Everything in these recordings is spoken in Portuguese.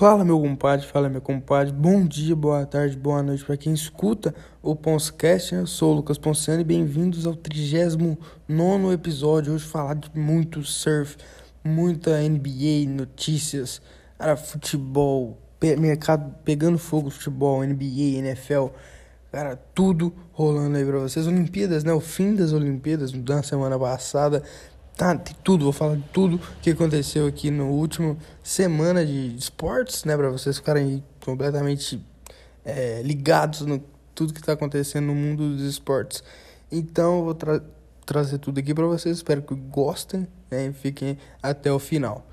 Fala meu compadre, fala meu compadre, bom dia, boa tarde, boa noite para quem escuta o Ponscast, né? Eu sou o Lucas Ponciano e bem-vindos ao 39 episódio. Hoje falar de muito surf, muita NBA, notícias, cara, futebol, mercado pegando fogo, futebol, NBA, NFL, cara, tudo rolando aí pra vocês. Olimpíadas, né? O fim das Olimpíadas, da semana passada, Tá, tem tudo, vou falar de tudo que aconteceu aqui no último semana de esportes, né? Pra vocês ficarem completamente é, ligados no tudo que tá acontecendo no mundo dos esportes. Então, eu vou tra trazer tudo aqui pra vocês. Espero que gostem né, e fiquem até o final.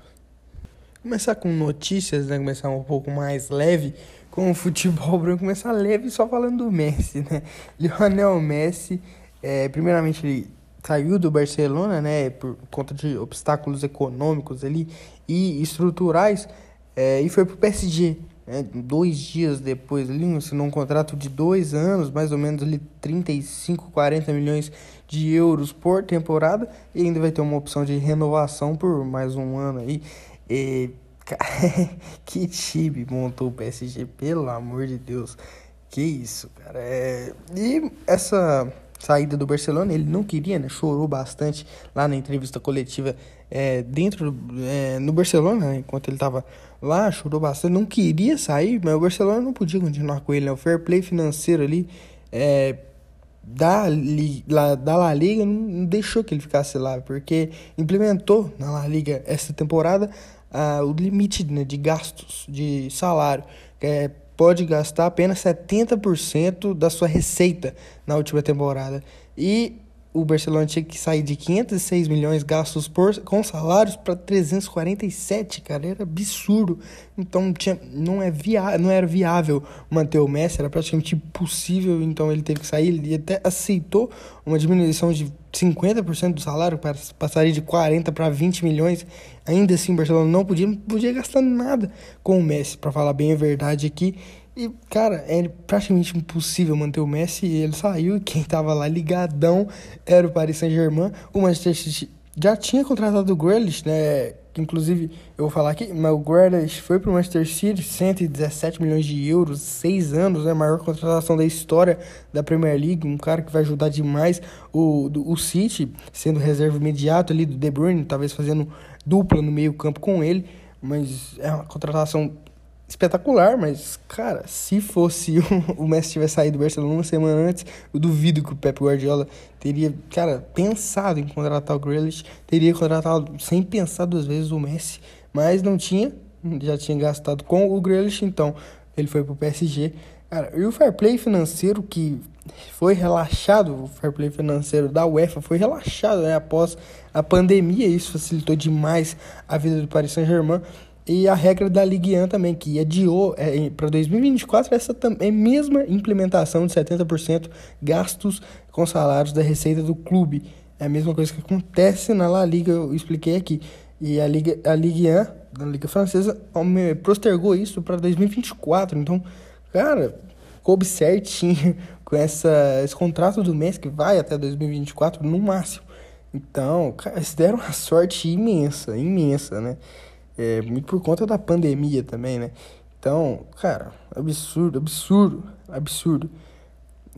Começar com notícias, né? Começar um pouco mais leve com o futebol branco. Começar leve só falando do Messi, né? Lionel Messi, é, primeiramente, ele saiu do Barcelona, né, por conta de obstáculos econômicos ali e estruturais, é, e foi pro PSG. Né, dois dias depois, ali, assinou um contrato de dois anos, mais ou menos ali 35, 40 milhões de euros por temporada, e ainda vai ter uma opção de renovação por mais um ano aí. E, que time montou o PSG, pelo amor de Deus. Que isso, cara. É... E essa saída do Barcelona, ele não queria, né? Chorou bastante lá na entrevista coletiva é, dentro é, no Barcelona, né? enquanto ele estava lá, chorou bastante, não queria sair, mas o Barcelona não podia continuar com ele, né? O fair play financeiro ali é, da, La, da La Liga não, não deixou que ele ficasse lá, porque implementou na La Liga essa temporada uh, o limite né, de gastos, de salário, é pode gastar apenas 70% da sua receita na última temporada. E o Barcelona tinha que sair de 506 milhões gastos por, com salários para 347, cara, era absurdo. Então tinha, não, é via, não era viável manter o Messi, era praticamente impossível, então ele teve que sair. Ele até aceitou uma diminuição de 50% do salário, para passaria de 40 para 20 milhões. Ainda assim, o Barcelona não podia, não podia gastar nada com o Messi, para falar bem a verdade aqui. E, cara, é praticamente impossível manter o Messi. E ele saiu e quem tava lá ligadão era o Paris Saint-Germain. O Manchester City já tinha contratado o Grealish, né? Inclusive, eu vou falar aqui, mas o Grealish foi pro Manchester City, 117 milhões de euros, 6 anos, né? A maior contratação da história da Premier League. Um cara que vai ajudar demais o, do, o City, sendo reserva imediato ali do De Bruyne, talvez fazendo dupla no meio campo com ele. Mas é uma contratação espetacular, mas, cara, se fosse o, Messi tivesse saído do Barcelona uma semana antes, eu duvido que o Pep Guardiola teria, cara, pensado em contratar o Grealish, teria contratado sem pensar duas vezes o Messi, mas não tinha, já tinha gastado com o Grealish, então ele foi pro PSG. Cara, e o fair play financeiro que foi relaxado, o fair play financeiro da UEFA foi relaxado né, após a pandemia, isso facilitou demais a vida do Paris Saint-Germain. E a regra da Ligue 1 também, que adiou é, para 2024 essa é mesma implementação de 70% gastos com salários da receita do clube. É a mesma coisa que acontece na La Liga, eu expliquei aqui. E a Liga, a Ligue 1, a Liga Francesa, postergou isso para 2024. Então, cara, coube certinho com essa, esse contrato do mês que vai até 2024 no máximo. Então, cara, eles deram uma sorte imensa, imensa, né? É, muito por conta da pandemia também, né? Então, cara, absurdo, absurdo, absurdo.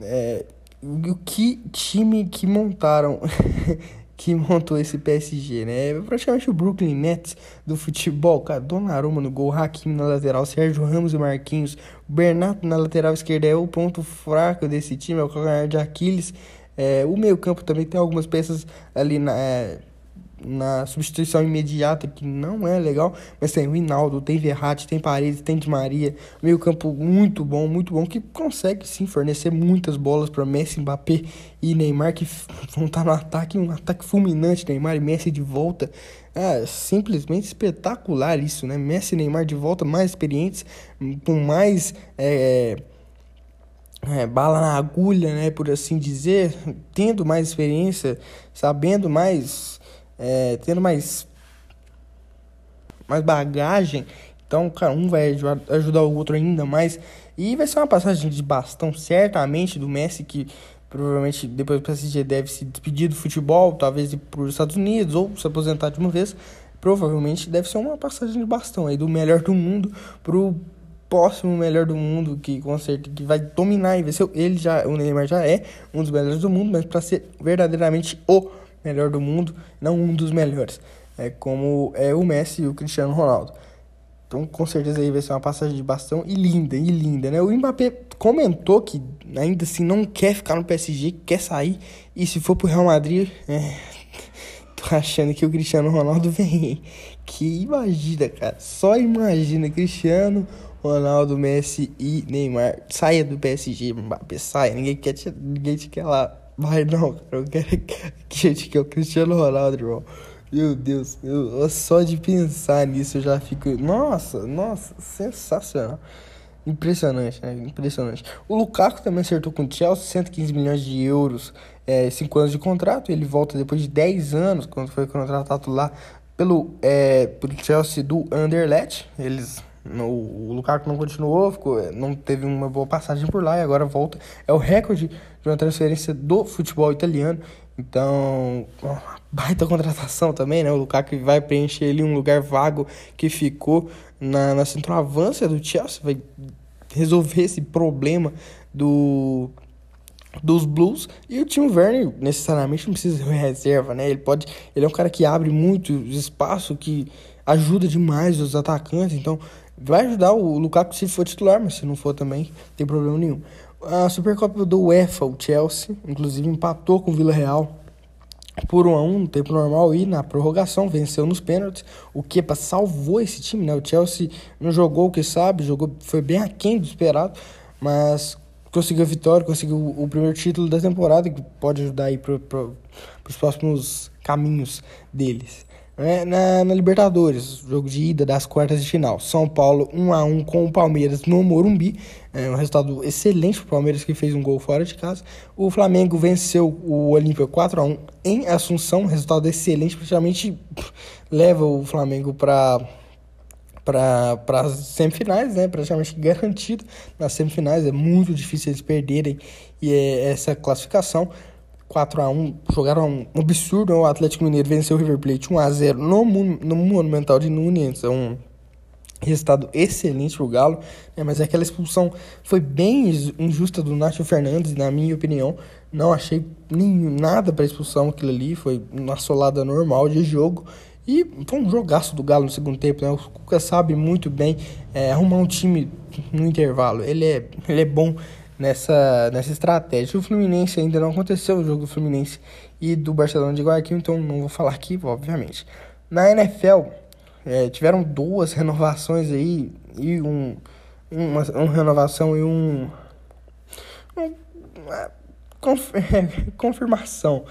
É, o que time que montaram, que montou esse PSG, né? É praticamente o Brooklyn Nets do futebol, cara. Donnarumma no gol, Hakimi na lateral, Sérgio Ramos e Marquinhos. Bernardo na lateral esquerda é o ponto fraco desse time, é o calcanhar de Aquiles. É, o meio campo também tem algumas peças ali na... É, na substituição imediata, que não é legal, mas tem o Hinaldo, tem Verratti, tem Paredes, tem Di Maria, meio campo muito bom, muito bom, que consegue sim fornecer muitas bolas para Messi, Mbappé e Neymar, que vão estar tá no ataque, um ataque fulminante, Neymar e Messi de volta, é simplesmente espetacular isso, né, Messi e Neymar de volta, mais experientes, com mais... É, é, bala na agulha, né, por assim dizer, tendo mais experiência, sabendo mais é, tendo mais, mais bagagem. Então, cara, um vai ajudar o outro ainda mais. E vai ser uma passagem de bastão, certamente, do Messi, que provavelmente depois do PSG deve se despedir do futebol, talvez ir para os Estados Unidos ou se aposentar de uma vez. provavelmente deve ser uma passagem de bastão aí do melhor do mundo pro próximo melhor do mundo que com certeza que vai dominar e vai ser ele já o Neymar já é um dos melhores do mundo, mas para ser verdadeiramente o melhor do mundo, não um dos melhores. É como é o Messi e o Cristiano Ronaldo. Então, com certeza aí vai ser uma passagem de bastão e linda, e linda, né? O Mbappé comentou que ainda assim não quer ficar no PSG, quer sair. E se for pro Real Madrid, é, tô achando que o Cristiano Ronaldo vem. Que imagina, cara. Só imagina Cristiano, Ronaldo, Messi e Neymar. Saia do PSG, Mbappé, saia. Ninguém quer te, ninguém te quer lá. Vai não, cara. Eu quero que a gente quer o Cristiano Ronaldo, irmão. Meu Deus, eu, só de pensar nisso eu já fico. Nossa, nossa, sensacional. Impressionante, né? Impressionante. O Lukaku também acertou com o Chelsea 115 milhões de euros, 5 é, anos de contrato. Ele volta depois de 10 anos, quando foi contratado lá pelo, é, pelo Chelsea do Anderlecht. Eles no, o Lukaku não continuou, ficou, não teve uma boa passagem por lá e agora volta. É o recorde de uma transferência do futebol italiano. Então, baita contratação também, né? O Lukaku vai preencher ali um lugar vago que ficou na, na centroavância do Chelsea, vai resolver esse problema do dos Blues e o Tim Werner necessariamente não precisa ser reserva, né? Ele pode, ele é um cara que abre muito espaço, que ajuda demais os atacantes, então vai ajudar o Lukaku se for titular, mas se não for também, não tem problema nenhum. A Supercopa do UEFA, o Chelsea, inclusive empatou com o Vila Real por 1 a 1 no tempo normal e na prorrogação venceu nos pênaltis. O Kepa salvou esse time, né? O Chelsea não jogou o que sabe, jogou foi bem aquém do esperado, mas conseguiu a vitória, conseguiu o primeiro título da temporada que pode ajudar aí para pro, os próximos caminhos deles. É, na, na, Libertadores, jogo de ida das quartas de final. São Paulo 1 a 1 com o Palmeiras no Morumbi. É um resultado excelente para o Palmeiras que fez um gol fora de casa. O Flamengo venceu o Olímpia 4 a 1 em Assunção, resultado excelente, praticamente leva o Flamengo para para as semifinais, né? Praticamente garantido nas semifinais. É muito difícil eles perderem e é essa classificação. 4 a 1 jogaram um absurdo. O Atlético Mineiro venceu o River Plate 1 a 0 no, no Monumental de Nunes. É um resultado excelente pro Galo, né? mas aquela expulsão foi bem injusta do Nacho Fernandes, na minha opinião. Não achei nem nada para expulsão aquilo ali, foi uma solada normal de jogo. E foi um jogaço do Galo no segundo tempo, né? O Cuca sabe muito bem é, arrumar um time no intervalo. Ele é, ele é bom nessa, nessa estratégia. O Fluminense ainda não aconteceu o jogo do Fluminense e do Barcelona de Guayaquil, então não vou falar aqui, obviamente. Na NFL, é, tiveram duas renovações aí e um, uma, uma renovação e um, um uma confirmação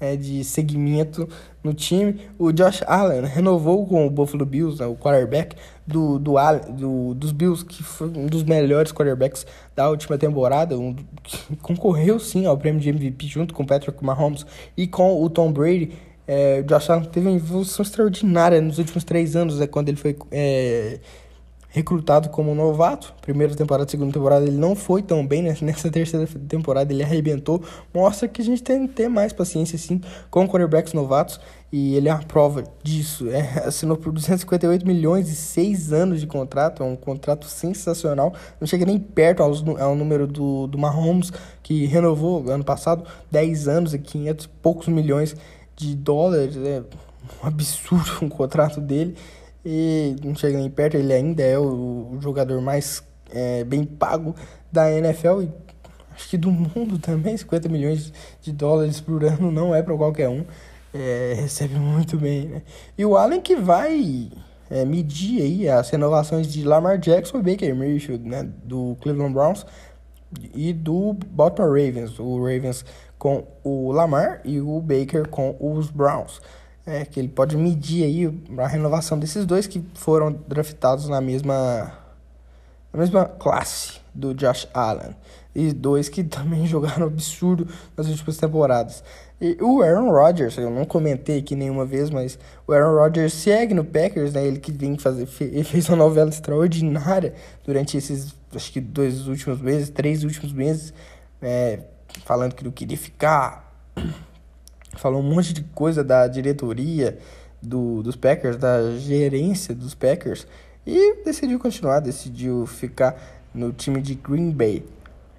é, de segmento no time. O Josh Allen renovou com o Buffalo Bills, né, o quarterback do, do, do, dos Bills, que foi um dos melhores quarterbacks da última temporada. Um, concorreu sim ao prêmio de MVP junto com Patrick Mahomes e com o Tom Brady. É, o Josh Allen teve uma evolução extraordinária nos últimos três anos, é, quando ele foi é, recrutado como novato. Primeira temporada, segunda temporada ele não foi tão bem, né? nessa terceira temporada ele arrebentou. Mostra que a gente tem que ter mais paciência sim com quarterbacks novatos e ele é a prova disso. É, assinou por 258 milhões e 6 anos de contrato, é um contrato sensacional. Não chega nem perto ao, ao número do, do Mahomes, que renovou ano passado 10 anos e 500 e poucos milhões de dólares. É um absurdo um contrato dele e não chega nem perto, ele ainda é o, jogador mais é, bem pago da NFL e acho que do mundo também, 50 milhões de dólares por ano não é para qualquer um, é, recebe muito bem, né? E o Allen que vai é, medir aí as renovações de Lamar Jackson e Baker Mayfield, né, do Cleveland Browns e do Baltimore Ravens, o Ravens com o Lamar e o Baker com os Browns. É, que ele pode medir aí a renovação desses dois que foram draftados na mesma, na mesma classe do Josh Allen. E dois que também jogaram absurdo nas últimas temporadas. E o Aaron Rodgers, eu não comentei aqui nenhuma vez, mas o Aaron Rodgers segue no Packers, né? Ele que vem fazer, fez uma novela extraordinária durante esses, acho que dois últimos meses, três últimos meses, é, falando que não queria ficar falou um monte de coisa da diretoria, do, dos Packers, da gerência dos Packers, e decidiu continuar, decidiu ficar no time de Green Bay.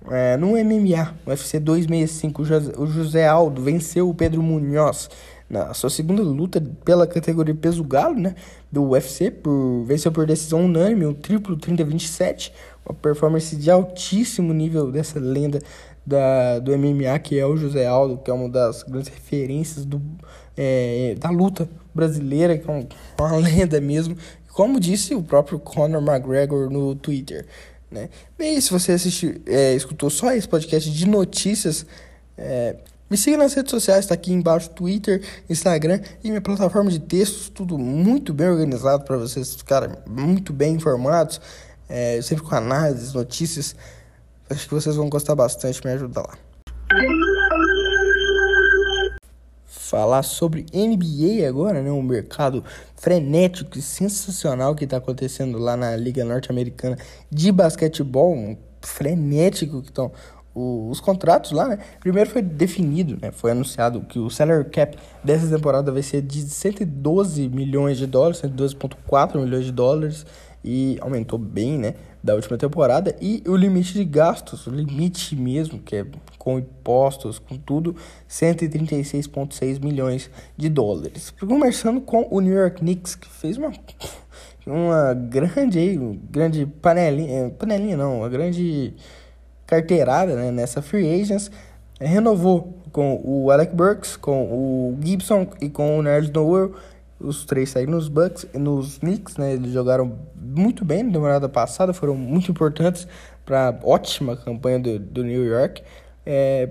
É, no MMA, UFC 265, o José Aldo venceu o Pedro Munhoz na sua segunda luta pela categoria peso galo, né, do UFC, por, venceu por decisão unânime, um triplo 30-27, uma performance de altíssimo nível dessa lenda da, do MMA, que é o José Aldo, que é uma das grandes referências do, é, da luta brasileira, que é uma lenda mesmo, como disse o próprio Conor McGregor no Twitter. Né? Bem, se você assistiu, é, escutou só esse podcast de notícias, é, me siga nas redes sociais, está aqui embaixo, Twitter, Instagram e minha plataforma de textos, tudo muito bem organizado para vocês ficarem muito bem informados, é, sempre com análises, notícias. Acho que vocês vão gostar bastante, me ajuda lá. Falar sobre NBA agora, né? Um mercado frenético e sensacional que está acontecendo lá na Liga Norte-Americana de basquetebol, um frenético que estão os contratos lá, né? Primeiro foi definido, né? Foi anunciado que o salary cap dessa temporada vai ser de 112 milhões de dólares, 112,4 milhões de dólares e aumentou bem, né? Da última temporada e o limite de gastos, o limite mesmo, que é com impostos, com tudo, 136,6 milhões de dólares. Conversando com o New York Knicks, que fez uma uma grande, grande panelinha, panelinha não, uma grande carteirada né, nessa free agents, renovou com o Alec Burks, com o Gibson e com o Nerd Noel. Os três saíram nos Bucks, nos Knicks, né? Eles jogaram muito bem na temporada passada, foram muito importantes para ótima campanha do, do New York. É,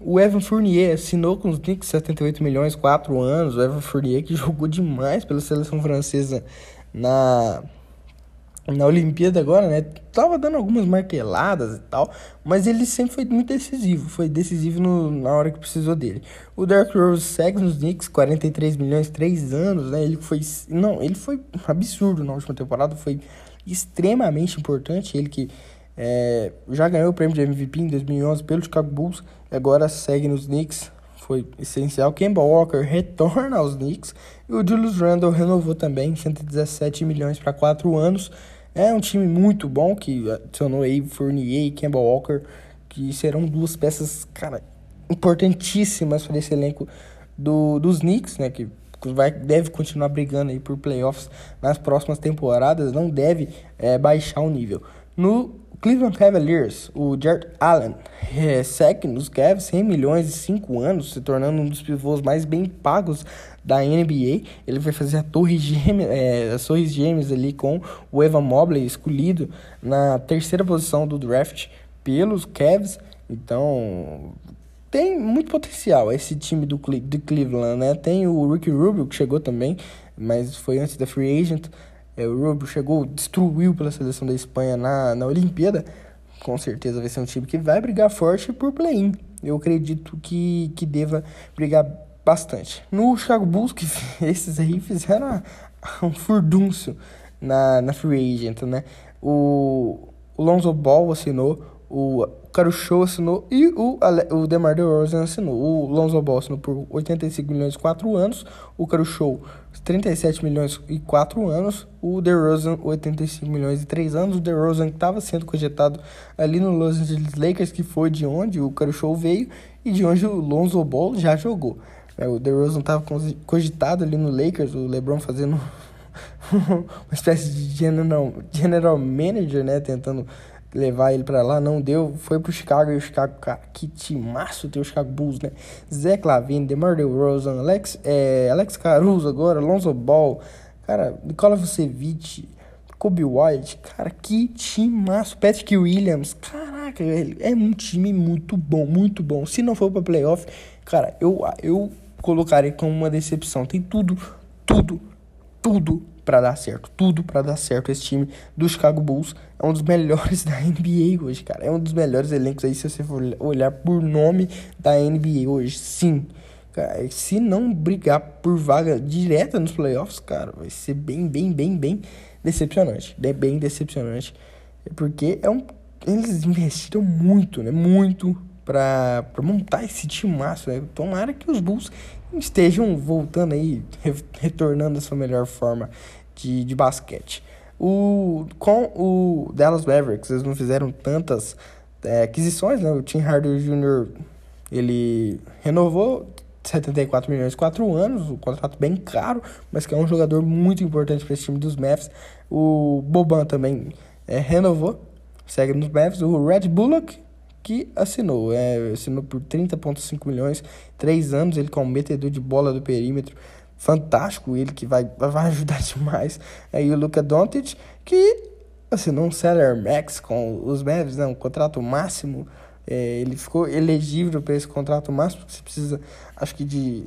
o Evan Fournier assinou com os Knicks 78 milhões, 4 anos. O Evan Fournier que jogou demais pela seleção francesa na na Olimpíada agora, né? Tava dando algumas marteladas e tal, mas ele sempre foi muito decisivo, foi decisivo no, na hora que precisou dele. O Dark Rose segue nos Knicks, 43 milhões, 3 anos, né? Ele foi, não, ele foi absurdo na última temporada, foi extremamente importante, ele que é, já ganhou o prêmio de MVP em 2011 pelo Chicago Bulls, agora segue nos Knicks, foi essencial. Kemba Walker retorna aos Knicks e o Julius Randle renovou também 117 milhões para 4 anos. É um time muito bom que adicionou aí Fournier e Kemba Walker, que serão duas peças, cara, importantíssimas para esse elenco do, dos Knicks, né, que vai, deve continuar brigando aí por playoffs nas próximas temporadas, não deve é, baixar o nível. No Cleveland Cavaliers, o Jared Allen é, segue nos Cavs 100 milhões e 5 anos, se tornando um dos pivôs mais bem pagos da NBA. Ele vai fazer a torre gêmea, é, as torres gêmeas ali com o Evan Mobley escolhido na terceira posição do draft pelos Cavs. Então, tem muito potencial esse time do, do Cleveland, né? Tem o Ricky Rubio que chegou também, mas foi antes da free agent. É, o Rubio chegou, destruiu pela seleção da Espanha na, na Olimpíada. Com certeza vai ser um time que vai brigar forte por play-in. Eu acredito que, que deva brigar bastante. No Chicago Bulls, que esses aí fizeram um furdúncio na, na free agent, né? O, o Lonzo Ball assinou, o Caruso assinou e o, o DeMar DeRozan assinou. O Lonzo Ball assinou por 85 milhões e 4 anos, o Caruso 37 milhões e 4 anos, o DeRozan 85 milhões e 3 anos. O DeRozan estava sendo cogitado ali no Los Angeles Lakers, que foi de onde o Caruso veio e de onde o Lonzo Ball já jogou. O DeRozan estava cogitado ali no Lakers, o LeBron fazendo uma espécie de general, general manager, né, tentando levar ele para lá, não deu, foi pro Chicago e o Chicago, cara, que timaço tem o Chicago Bulls, né? Zé Clavin, DeMar DeRozan, Alex, é, Alex Caruso agora, Alonso Ball, cara, Nikola Vucevic, Kobe White, cara, que timaço, Patrick Williams, caraca, ele é um time muito bom, muito bom. Se não for para playoff, cara, eu eu colocaria como uma decepção. Tem tudo, tudo, tudo para dar certo. Tudo para dar certo. Esse time do Chicago Bulls é um dos melhores da NBA hoje, cara. É um dos melhores elencos aí se você for olhar por nome da NBA hoje. Sim. Cara, se não brigar por vaga direta nos playoffs, cara, vai ser bem, bem, bem, bem decepcionante. É bem decepcionante. Porque é um eles investiram muito, né? Muito para montar esse time massa. Né? Tomara que os Bulls estejam voltando aí, retornando a sua melhor forma de, de basquete. O, com o Dallas Mavericks, eles não fizeram tantas é, aquisições, né? O Tim Hardaway Jr. ele renovou 74 milhões, 4 anos, um contrato bem caro, mas que é um jogador muito importante para esse time dos Mavs. O Boban também é, renovou, segue nos Mavs. O Red Bullock, que assinou, é, assinou por 30,5 milhões, 3 anos, ele como metedor de bola do perímetro. Fantástico, ele que vai, vai ajudar demais. Aí o Luca Doncic, que assinou um Seller Max com os Mavs, né, um contrato máximo é, ele ficou elegível para esse contrato máximo. Você precisa, acho que de.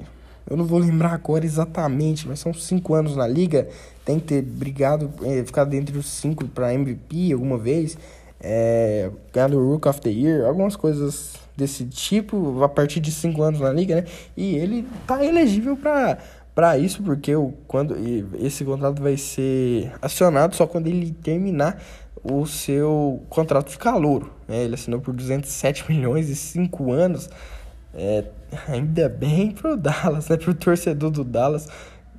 Eu não vou lembrar agora exatamente, mas são cinco anos na liga. Tem que ter brigado, é, ficado entre os cinco para MVP alguma vez. É, ganhado o Rook of the Year, algumas coisas desse tipo, a partir de cinco anos na liga, né? E ele tá elegível para para isso, porque o, quando esse contrato vai ser acionado só quando ele terminar o seu contrato de calouro. Né? Ele assinou por 207 milhões e 5 anos. É, ainda bem pro Dallas, né? Pro torcedor do Dallas.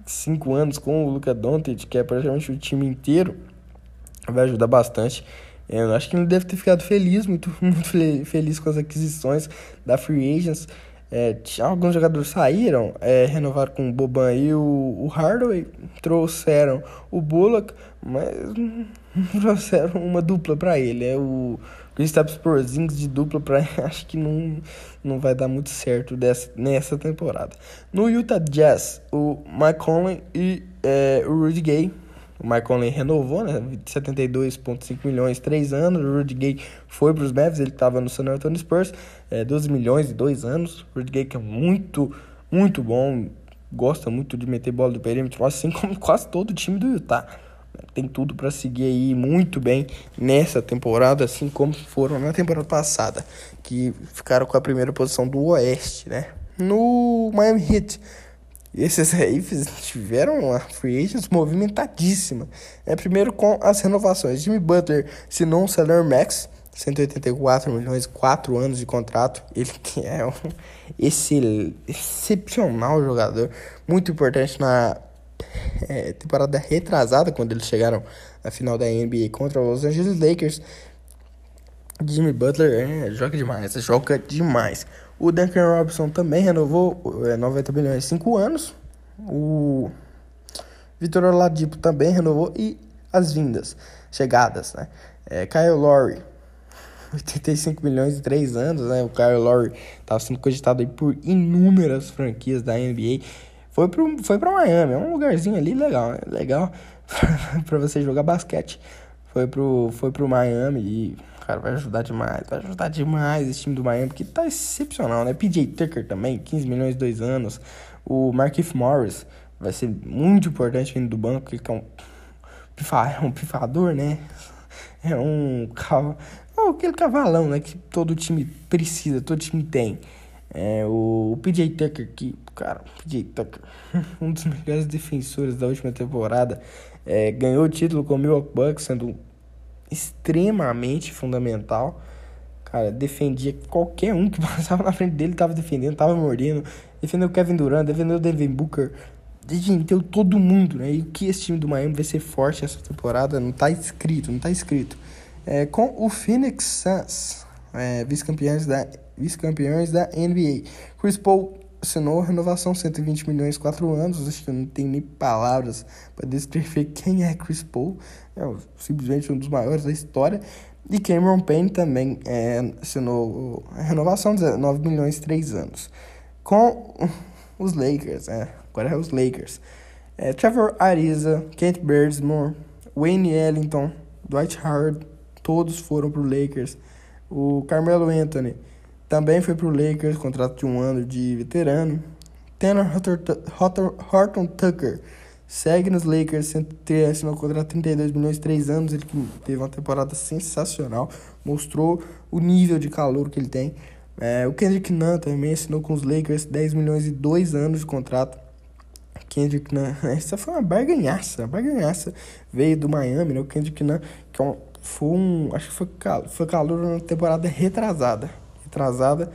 5 anos com o Luca Doncic, que é praticamente o time inteiro. Vai ajudar bastante. É, eu acho que ele deve ter ficado feliz, muito, muito feliz com as aquisições da Free Agents. É, alguns jogadores saíram, é, renovaram com o Boban e o, o Hardaway, trouxeram o Bullock, mas trouxeram uma dupla para ele. É o Kristaps Porzingis de dupla para acho que não, não vai dar muito certo dessa, nessa temporada. No Utah Jazz, o Mike Conley e é, o Rudy Gay o Mike Conley renovou, né? 72,5 milhões, 3 anos. O Rudy Gay foi para os Mavs, ele estava no San Antonio Spurs, é, 12 milhões e 2 anos. O Rudy Gay que é muito, muito bom, gosta muito de meter bola do perímetro, assim como quase todo o time do Utah. Tem tudo para seguir aí muito bem nessa temporada, assim como foram na temporada passada, que ficaram com a primeira posição do Oeste, né? No Miami Heat, esses aí tiveram uma free agents movimentadíssima. É, primeiro com as renovações. Jimmy Butler assinou um salary max, 184 milhões, 4 anos de contrato. Ele que é um esse excepcional jogador, muito importante na é, temporada retrasada, quando eles chegaram na final da NBA contra os Los Angeles Lakers. Jimmy Butler é, joga demais, joga demais. O Duncan Robinson também renovou é, 90 milhões em 5 anos. O Vitor Oladipo também renovou. E as vindas, chegadas, né? É, Kyle Lowry, 85 milhões em 3 anos, né? O Kyle Lowry estava sendo cogitado aí por inúmeras franquias da NBA. Foi pro, foi pra Miami, é um lugarzinho ali legal, né? legal para você jogar basquete. Foi pro, foi pro Miami e cara, vai ajudar demais. Vai ajudar demais esse time do Miami, porque tá excepcional, né? PJ Tucker também, 15 milhões, dois anos. O Markif Morris vai ser muito importante vindo do banco, porque é um, é um pifador, né? É um cav... oh, aquele cavalão, né? Que todo time precisa, todo time tem. É, o, o PJ Tucker, que, cara, PJ Tucker, um dos melhores defensores da última temporada, é, ganhou o título com o Milwaukee Bucks, sendo extremamente fundamental. Cara, defendia qualquer um que passava na frente dele, tava defendendo, tava mordendo. Defendeu o Kevin Durant, defendeu o Devin Booker. Defendeu todo mundo, né? E o que esse time do Miami vai ser forte essa temporada não tá escrito, não tá escrito. É, com o Phoenix Suns, é, vice-campeões da, vice-campeões da NBA. Chris Paul assinou renovação 120 milhões, 4 anos. Acho que eu não tenho nem palavras para descrever quem é Chris Paul. É simplesmente um dos maiores da história. E Cameron Payne também é, assinou a renovação, 19 milhões, 3 anos. Com os Lakers, é, agora é os Lakers. É, Trevor Ariza, Kent Birdsmore, Wayne Ellington, Dwight Howard, todos foram para o Lakers. O Carmelo Anthony também foi para o Lakers, contrato de um ano de veterano. Tanner Horton Tucker segue nos Lakers, assinou um contrato de 32 milhões, 3 anos. Ele teve uma temporada sensacional, mostrou o nível de calor que ele tem. É, o Kendrick Nunn também assinou com os Lakers 10 milhões e 2 anos de contrato. Kendrick Nunn, essa foi uma barganhaça, uma barganhaça. Veio do Miami, né? O Kendrick Nunn, que é foi um. Acho que foi, foi calor na temporada retrasada retrasada.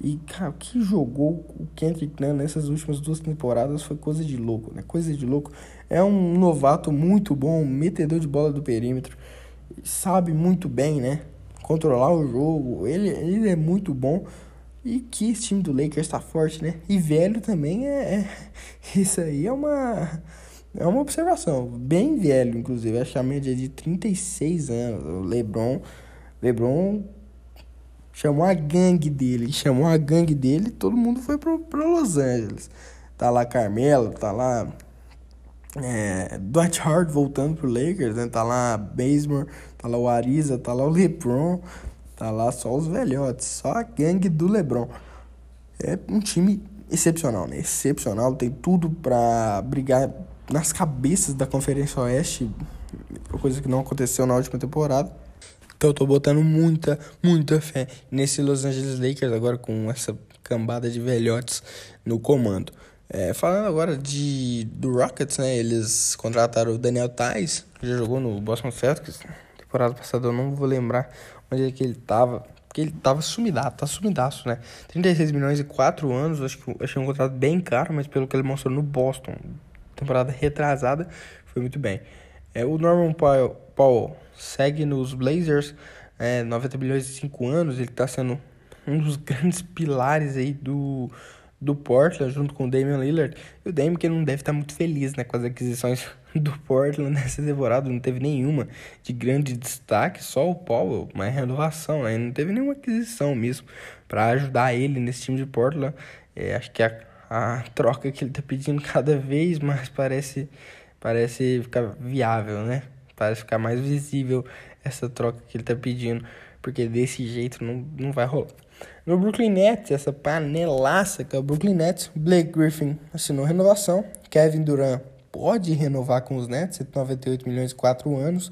E, cara, o que jogou o Kendrick Nunn nessas últimas duas temporadas foi coisa de louco, né? Coisa de louco. É um novato muito bom, metedor de bola do perímetro. Sabe muito bem, né? Controlar o jogo. Ele, ele é muito bom. E que esse time do Lakers tá forte, né? E velho também é. é isso aí é uma. É uma observação. Bem velho, inclusive. Acho que a média é de 36 anos. O LeBron. LeBron chamou a gangue dele. Chamou a gangue dele todo mundo foi pro, pro Los Angeles. Tá lá Carmelo, tá lá. É, Dwight Howard voltando pro Lakers, né? Tá lá Bazemore, tá lá o Ariza, tá lá o LeBron. Tá lá só os velhotes, só a gangue do LeBron. É um time excepcional, né? Excepcional, tem tudo pra brigar nas cabeças da Conferência Oeste, coisa que não aconteceu na última temporada. Então eu tô botando muita, muita fé nesse Los Angeles Lakers agora com essa cambada de velhotes no comando. É, falando agora de do Rockets, né? Eles contrataram o Daniel Tais, que já jogou no Boston Celtics. Temporada passada eu não vou lembrar onde é que ele tava. Porque ele tava sumidaço, tá sumidaço, né? 36 milhões e 4 anos, acho que achei um contrato bem caro, mas pelo que ele mostrou no Boston, temporada retrasada, foi muito bem. É, o Norman Powell, Paul segue nos Blazers, é, 90 milhões e 5 anos, ele tá sendo um dos grandes pilares aí do do Portland junto com o Damian Lillard. E o Damian que não deve estar muito feliz né, com as aquisições do Portland nessa temporada. Não teve nenhuma de grande destaque, só o Paul, uma renovação. Né? Não teve nenhuma aquisição mesmo para ajudar ele nesse time de Portland. É, acho que a, a troca que ele está pedindo cada vez mais parece, parece ficar viável, né? Parece ficar mais visível essa troca que ele está pedindo. Porque desse jeito não, não vai rolar. No Brooklyn Nets, essa panelaça que é o Brooklyn Nets, Blake Griffin assinou renovação, Kevin Durant pode renovar com os Nets, 198 milhões e 4 anos,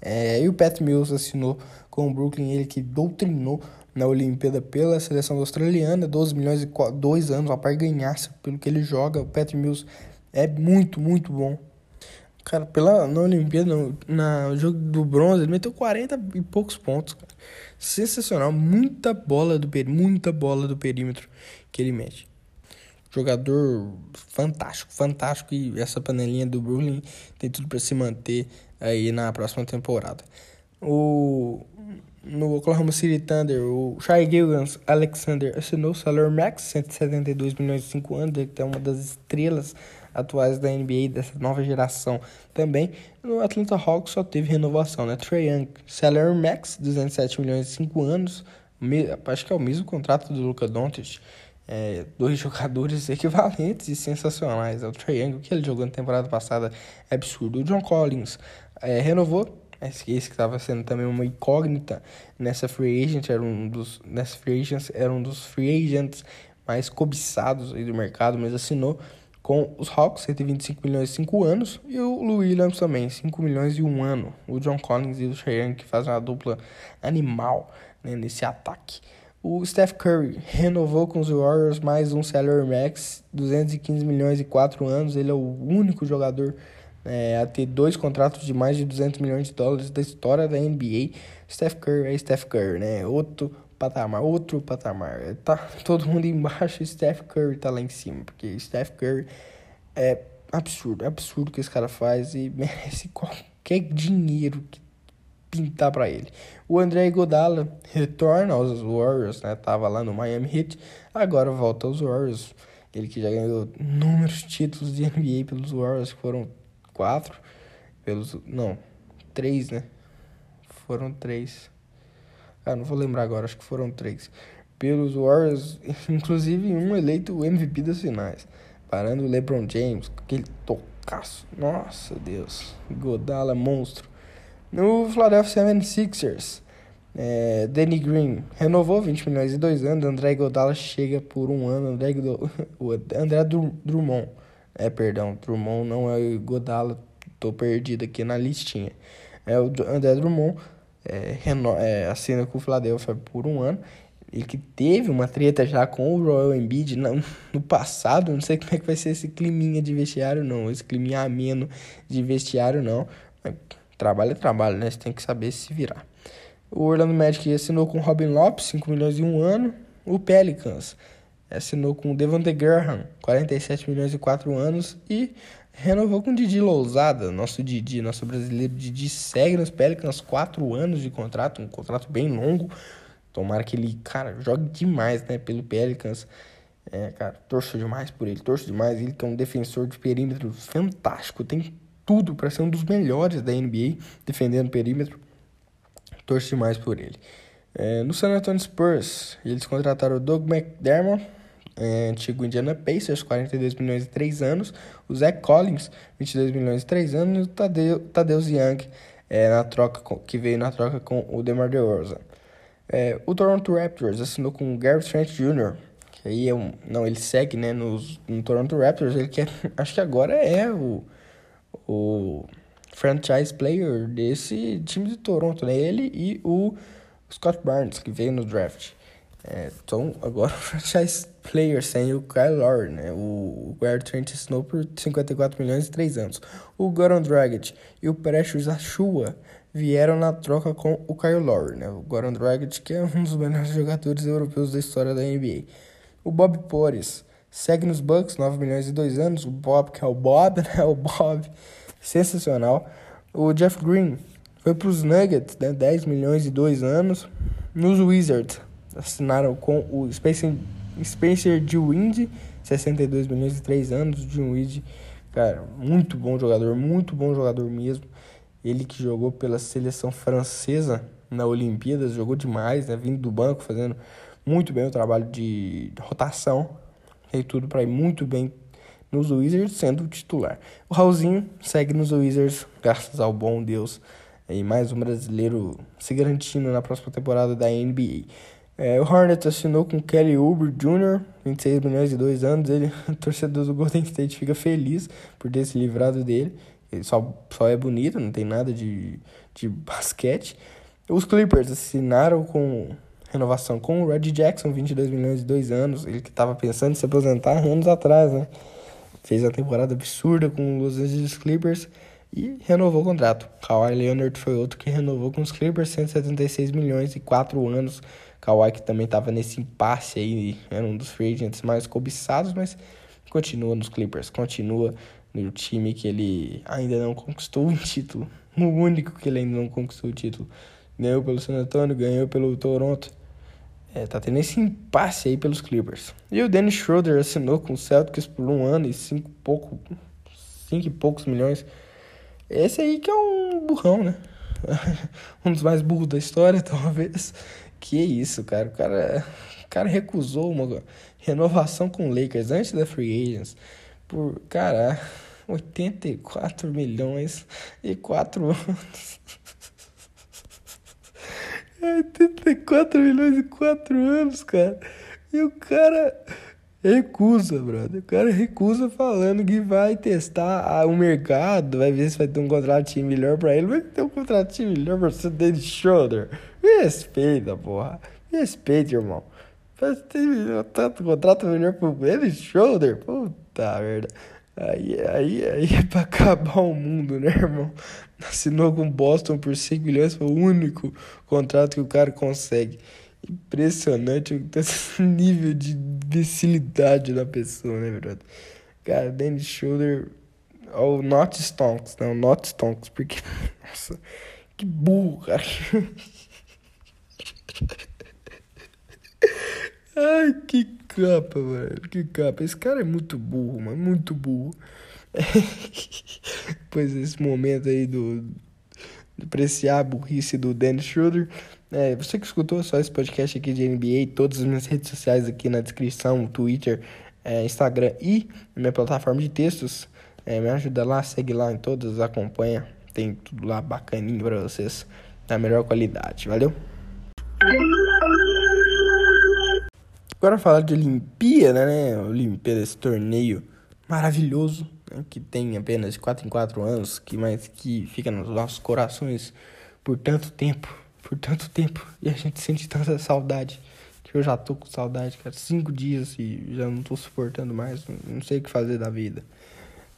é, e o Pat Mills assinou com o Brooklyn, ele que doutrinou na Olimpíada pela seleção australiana, 12 milhões e 2 anos, a par ganhasse pelo que ele joga, o Pat Mills é muito, muito bom. Cara, pela, na Olimpíada, no, na, no jogo do bronze, ele meteu 40 e poucos pontos, cara. Sensacional, muita bola do muita bola do perímetro que ele mete. Jogador fantástico, fantástico e essa panelinha do Brooklyn tem tudo para se manter aí na próxima temporada. O no Oklahoma City Thunder, o Shai Gilgans Alexander assinou o Salary Max, 172 milhões de 5 anos, ele é uma das estrelas atuais da NBA dessa nova geração também. No Atlanta Hawks só teve renovação, né? Trae Young, Salary Max, 207 milhões de 5 anos, acho que é o mesmo contrato do Luca Doncic. É, dois jogadores equivalentes e sensacionais. É o Trae Young, que ele jogou na temporada passada é absurdo. O John Collins é, renovou esse que estava sendo também uma incógnita nessa free agent, era um dos nessa free agents, era um dos free agents mais cobiçados aí do mercado, mas assinou com os Hawks, 125 milhões e 5 anos, e o Lou Williams também, 5 milhões e 1 ano. O John Collins e o Cheyenne que fazem uma dupla animal né, nesse ataque. O Steph Curry renovou com os Warriors mais um salary max, 215 milhões e 4 anos. Ele é o único jogador é, a ter dois contratos de mais de 200 milhões de dólares da história da NBA. Steph Curry é Steph Curry, né? Outro patamar, outro patamar. Tá todo mundo embaixo Steph Curry tá lá em cima, porque Steph Curry é absurdo, é absurdo o que esse cara faz e merece qualquer dinheiro que pintar para ele. O André Iguodala retorna aos Warriors, né? Tava lá no Miami Heat, agora volta aos Warriors. Ele que já ganhou inúmeros títulos de NBA pelos Warriors, foram quatro, pelos não, três, né? Foram três. Ah, não vou lembrar agora, acho que foram três. Pelos Warriors, inclusive um eleito MVP das finais. Parando o LeBron James, aquele tocaço. Nossa Deus. Godala, monstro. No Philadelphia 76ers, é, Danny Green renovou 20 milhões e dois anos. André Godala chega por um ano. André, o André Drummond. É, perdão, Drummond não é Godala. Tô perdido aqui na listinha. É o André Drummond é, é, assina com o Philadelphia por um ano. Ele que teve uma treta já com o Royal Embiid no, no passado. Não sei como é que vai ser esse climinha de vestiário, não. Esse climinha ameno de vestiário, não. Trabalho é trabalho, né? Você tem que saber se virar. O Orlando Magic assinou com Robin Lopes, 5 milhões em um ano. O Pelicans assinou com Devonte Graham, 47 milhões e 4 anos. E renovou com Didi Lousada, nosso Didi, nosso brasileiro Didi, segue nos Pelicans, 4 anos de contrato, um contrato bem longo. Tomara que ele, cara, jogue demais, né, pelo Pelicans. É, cara, torço demais por ele, torço demais. Ele que é um defensor de perímetro fantástico, tem tudo para ser um dos melhores da NBA defendendo perímetro. Torço demais por ele. É, no San Antonio Spurs, eles contrataram o Doug McDermott, é, antigo Indiana Pacers, 42 milhões e 3 anos. O Zach Collins, 22 milhões e 3 anos. E o Tadeu, Tadeusz Young, é, na troca com, que veio na troca com o DeMar DeRozan. É, o Toronto Raptors assinou com o Gary Trent Jr., que aí é um... Não, ele segue, né, nos, no Toronto Raptors. Ele quer... Acho que agora é o... O franchise player desse time de Toronto, né? Ele e o Scott Barnes, que veio no draft. É, então, agora o franchise player sem o Kyle Lowry, né? O guard Trent Snow por 54 milhões e 3 anos. O Goran Dragic e o Precious Achua vieram na troca com o Kyle Lowry, né? O Goran Dragic, que é um dos melhores jogadores europeus da história da NBA. O Bob Porres segue nos Bucks, 9 milhões e 2 anos. O Bob, que é o Bob, né? O Bob, sensacional. O Jeff Green foi para os Nuggets, né? 10 milhões e 2 anos. Nos Wizards, assinaram com o Spencer, Spencer Dinwiddie, 62 milhões e 3 anos. Dinwiddie, cara, muito bom jogador, muito bom jogador mesmo. Ele que jogou pela seleção francesa na Olimpíadas, jogou demais, né? Vindo do banco, fazendo muito bem o trabalho de rotação. Tem tudo para ir muito bem nos Wizards, sendo o titular. O Raulzinho segue nos Wizards, graças ao bom Deus. E mais um brasileiro se garantindo na próxima temporada da NBA. É, o Hornets assinou com Kelly Oubre Jr., 26 milhões e 2 anos. Ele, torcedor do Golden State, fica feliz por ter se livrado dele. Ele só, só é bonito, não tem nada de, de basquete. Os Clippers assinaram com renovação com o Red Jackson, 22 milhões e 2 anos. Ele que estava pensando em se aposentar anos atrás, né? Fez uma temporada absurda com os Los Angeles Clippers e renovou o contrato. Kawhi Leonard foi outro que renovou com os Clippers, 176 milhões e 4 anos. Kawhi que também estava nesse impasse aí, era um dos free agents mais cobiçados, mas continua nos Clippers, continua no time que ele ainda não conquistou um título. O único que ele ainda não conquistou o título. Ganhou pelo San Antonio, ganhou pelo Toronto. É, tá tendo esse impasse aí pelos Clippers. E o Dennis Schroeder assinou com o Celtics por um ano e cinco, pouco, cinco e poucos milhões. Esse aí que é um burrão, né? um dos mais burros da história, talvez. Que isso, cara. O cara, o cara recusou uma renovação com o Lakers antes da Free Agents por, cara, 84 milhões e 4 anos. 84 milhões e 4 anos, cara. E o cara recusa, brother. O cara recusa falando que vai testar o mercado, vai ver se vai ter um contratinho melhor pra ele. Vai ter um contratinho melhor pra você, David Schroeder. Me respeita, porra. Me respeita, irmão. Vai ter tanto contrato melhor pro David Schroeder. Puta merda. Aí, aí, aí é pra acabar o mundo, né, irmão? Assinou com Boston por 5 milhões, foi o único contrato que o cara consegue. Impressionante esse nível de imbecilidade da pessoa, né, verdade? Cara, Dennis Schroeder. Ou oh, Not Stonks, não, Not Stonks, porque. Nossa, que burro, cara. Ai, que capa, mano. Que capa. Esse cara é muito burro, mano. Muito burro. Depois desse momento aí do. De apreciar a burrice do Dennis Schroeder. É, você que escutou só esse podcast aqui de NBA, todas as minhas redes sociais aqui na descrição, Twitter, é, Instagram e minha plataforma de textos. É, me ajuda lá, segue lá em todas, acompanha. Tem tudo lá bacaninho pra vocês, da melhor qualidade. Valeu? Agora falar de Olimpíada, né? Olimpíada, esse torneio maravilhoso, né? que tem apenas 4 em 4 anos, que mas que fica nos nossos corações por tanto tempo, por tanto tempo, e a gente sente tanta saudade, que eu já tô com saudade, cara, cinco dias e já não tô suportando mais, não sei o que fazer da vida.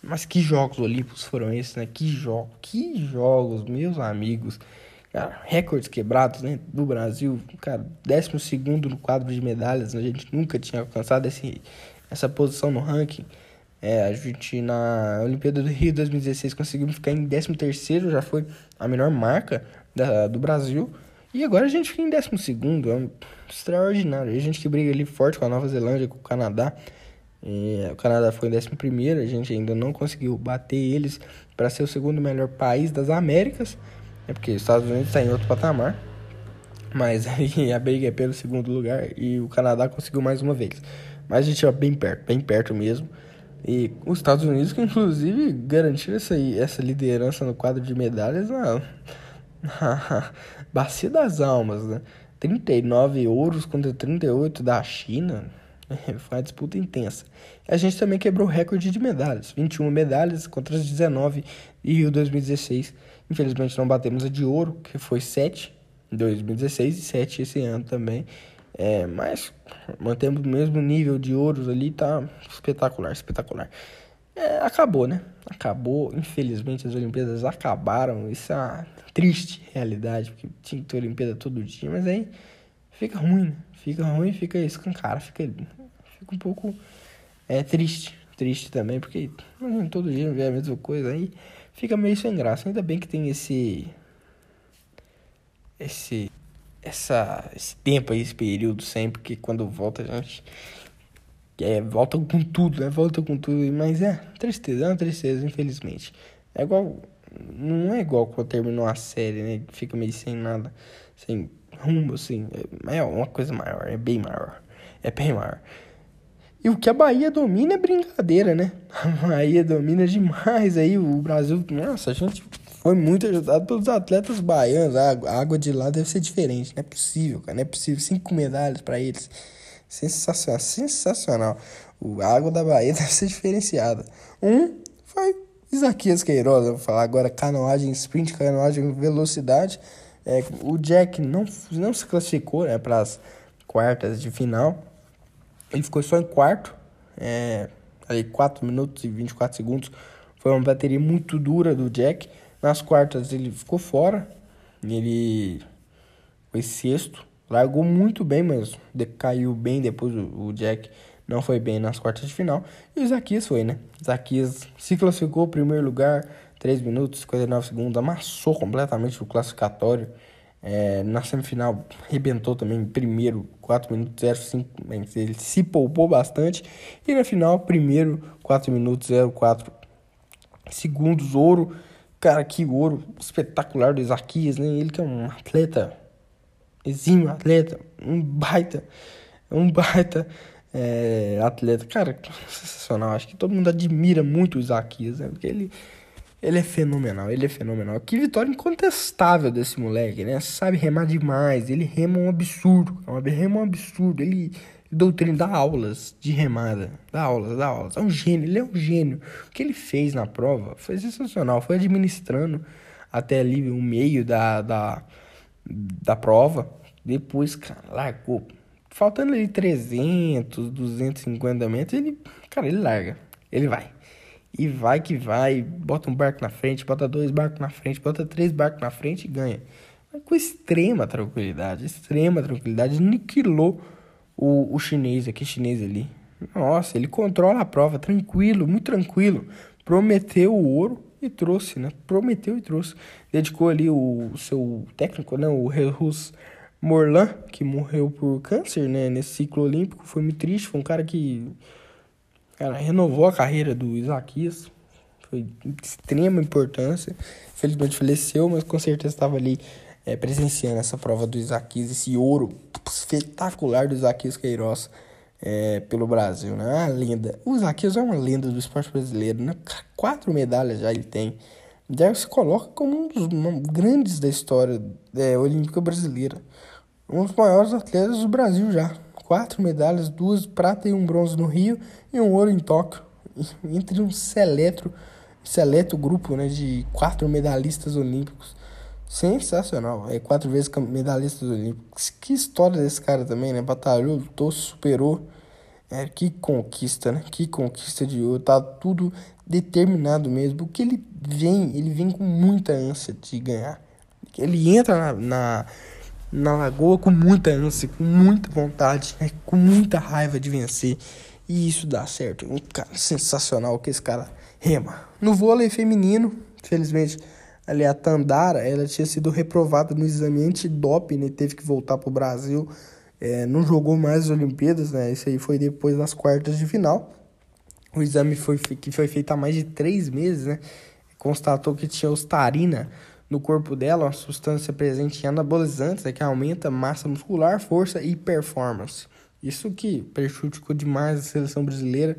Mas que jogos olímpicos foram esses, né? Que jogos, que jogos, meus amigos. Cara, recordes quebrados, né? Do Brasil, cara, 12 no quadro de medalhas. A gente nunca tinha alcançado esse, essa posição no ranking. É, a gente na Olimpíada do Rio 2016 conseguiu ficar em 13, já foi a melhor marca da, do Brasil. E agora a gente fica em 12, é um extraordinário. A gente que briga ali forte com a Nova Zelândia, com o Canadá. É, o Canadá foi em 11, a gente ainda não conseguiu bater eles para ser o segundo melhor país das Américas. É porque os Estados Unidos está em outro patamar. Mas aí a briga é pelo segundo lugar e o Canadá conseguiu mais uma vez. Mas a gente é bem perto, bem perto mesmo. E os Estados Unidos, que inclusive garantiram essa, essa liderança no quadro de medalhas na Bacia das Almas, né? 39 ouros contra 38 da China. Foi uma disputa intensa. A gente também quebrou o recorde de medalhas. 21 medalhas contra as 19 em Rio 2016. Infelizmente não batemos a de ouro, que foi 7 em 2016 e 7 esse ano também. É, mas mantemos o mesmo nível de ouros ali, tá espetacular, espetacular. É, acabou, né? Acabou. Infelizmente as Olimpíadas acabaram. Isso é uma triste realidade, porque tinha que ter Olimpíada todo dia, mas aí fica ruim, né? Fica ruim, fica escancara, fica, fica um pouco é, triste. Triste também, porque todo dia vê a mesma coisa aí. Fica meio sem graça. Ainda bem que tem esse. Esse essa, esse tempo aí, esse período sempre, que quando volta a gente é, volta com tudo, né? Volta com tudo, mas é tristeza, é uma tristeza, infelizmente. É igual, não é igual quando terminou a série, né? Fica meio sem nada, sem rumo, assim. É, é uma coisa maior, é bem maior, é bem maior. E o que a Bahia domina é brincadeira, né? A Bahia domina demais aí, o Brasil, nossa, a gente foi muito ajudado pelos atletas baianos. A água de lá deve ser diferente. Não é possível, cara. Não é possível. Cinco medalhas para eles. Sensacional. Sensacional. A água da Bahia deve ser diferenciada. Um foi Isaquias Queiroz. Vou falar agora canoagem sprint, canoagem velocidade. É, o Jack não, não se classificou né, para as quartas de final. Ele ficou só em quarto. É, ali 4 minutos e 24 segundos. Foi uma bateria muito dura do Jack. Nas quartas ele ficou fora. Ele foi sexto. Largou muito bem, mas decaiu bem depois o, o Jack não foi bem nas quartas de final. E o Zaquias foi, né? Zaquias se classificou primeiro lugar, 3 minutos e 59 segundos, amassou completamente o classificatório. É, na semifinal, arrebentou também primeiro, 4 minutos 05, ele se poupou bastante. E na final, primeiro, 4 minutos 04 segundos, ouro. Cara, que ouro espetacular do Isaquias, né? Ele que é um atleta, exímio atleta, um baita, um baita é, atleta. Cara, sensacional. Acho que todo mundo admira muito o Isaquias, né? Porque ele, ele é fenomenal, ele é fenomenal. Que vitória incontestável desse moleque, né? Sabe remar demais, ele rema um absurdo, é rema um absurdo. Ele doutrina, dá aulas de remada, dá aulas, dá aulas. É um gênio, ele é um gênio. O que ele fez na prova foi sensacional, foi administrando até ali o meio da, da, da prova. Depois, cara, largou. Faltando ali 300, 250 metros, ele, cara, ele larga, ele vai. E vai que vai, bota um barco na frente, bota dois barcos na frente, bota três barcos na frente e ganha. Com extrema tranquilidade, extrema tranquilidade, aniquilou o, o chinês, aqui chinês ali. Nossa, ele controla a prova, tranquilo, muito tranquilo. Prometeu o ouro e trouxe, né? Prometeu e trouxe. Dedicou ali o, o seu técnico, né? O Rus Morlan, que morreu por câncer, né? Nesse ciclo olímpico. Foi muito triste, foi um cara que... Cara, renovou a carreira do Isaquias. Foi de extrema importância. Infelizmente faleceu, mas com certeza estava ali é, presenciando essa prova do Isaquias, esse ouro espetacular do Isaquias Queiroz é, pelo Brasil, né? Uma lenda. O Isaquias é uma lenda do esporte brasileiro, né? Quatro medalhas já ele tem. Já se coloca como um dos grandes da história é, olímpica brasileira. Um dos maiores atletas do Brasil já. Quatro medalhas, duas prata e um bronze no Rio e um ouro em Tóquio. Entre um seleto, seleto grupo né, de quatro medalhistas olímpicos. Sensacional. É quatro vezes medalhista olímpicos. Que história desse cara também, né? Batalhou, lutou, superou. É, que conquista, né? Que conquista de ouro. Tá tudo determinado mesmo. O que ele vem, ele vem com muita ânsia de ganhar. ele entra na, na, na lagoa com muita ânsia, com muita vontade, né? com muita raiva de vencer. E isso dá certo. Um cara sensacional que esse cara rema. No vôlei feminino, felizmente, ali a Tandara, ela tinha sido reprovada no exame antidoping, né? Teve que voltar pro Brasil. É, não jogou mais as Olimpíadas, né? Isso aí foi depois das quartas de final. O exame foi, que foi feito há mais de três meses, né? Constatou que tinha ostarina no corpo dela, uma substância presente em anabolizantes, né, que aumenta massa muscular, força e performance. Isso que prejudicou demais a seleção brasileira.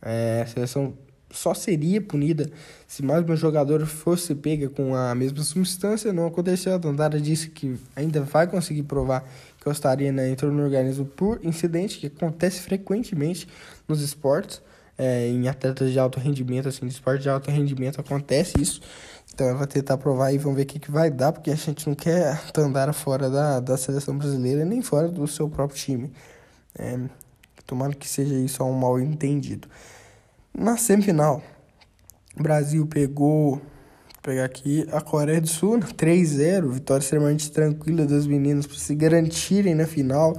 É, a seleção só seria punida se mais uma jogadora fosse pega com a mesma substância. Não aconteceu. A Dandara disse que ainda vai conseguir provar que a ostarina entrou no organismo por incidente, que acontece frequentemente nos esportes. É, em atletas de alto rendimento, assim, de esporte de alto rendimento, acontece isso. Então vai tentar provar e vamos ver o que, que vai dar, porque a gente não quer andar fora da, da seleção brasileira nem fora do seu próprio time. É, tomando que seja isso um mal entendido. Na semifinal, o Brasil pegou, pegar aqui, a Coreia do Sul 3-0, vitória extremamente tranquila das meninas para se garantirem na final.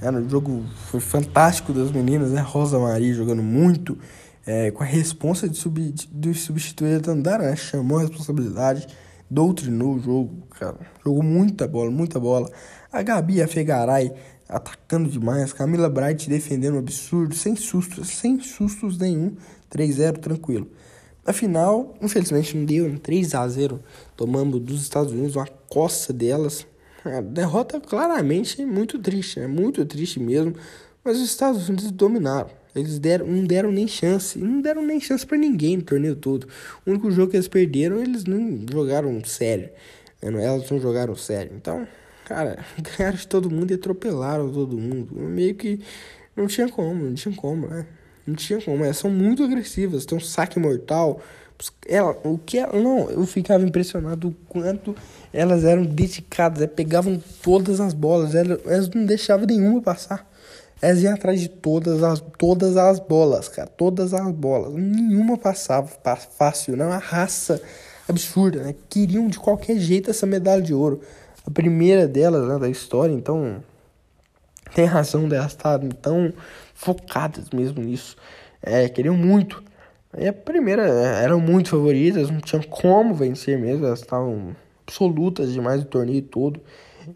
Era um jogo foi fantástico das meninas, né? Rosa Maria jogando muito é, com a responsa de, sub, de substituir a Tandara, né? Chamou a responsabilidade, doutrinou o jogo, cara. Jogou muita bola, muita bola. A Gabi a Fegaray atacando demais. Camila Bright defendendo um absurdo, sem sustos, sem sustos nenhum. 3-0, tranquilo. Na final, infelizmente não deu, 3 a 0 tomando dos Estados Unidos uma coça delas. A derrota claramente muito triste, né? Muito triste mesmo. Mas os Estados Unidos dominaram. Eles deram, não deram nem chance. Não deram nem chance para ninguém no torneio todo. O único jogo que eles perderam, eles não jogaram sério. Né? Elas não jogaram sério. Então, cara, ganharam de todo mundo e atropelaram todo mundo. Meio que não tinha como, não tinha como, né? Não tinha como. Elas são muito agressivas. Tem um saque mortal. Ela, o que ela, não, eu ficava impressionado o quanto elas eram dedicadas, elas pegavam todas as bolas, elas, elas não deixavam nenhuma passar. Elas iam atrás de todas as, todas as bolas, cara. Todas as bolas. Nenhuma passava fácil, não. Né? Uma raça absurda, né? Queriam de qualquer jeito essa medalha de ouro. A primeira delas, né, da história, então. Tem razão delas estarem tão focadas mesmo nisso. É, queriam muito. E a primeira é, eram muito favoritas, não tinham como vencer mesmo. Elas estavam absolutas demais o torneio todo.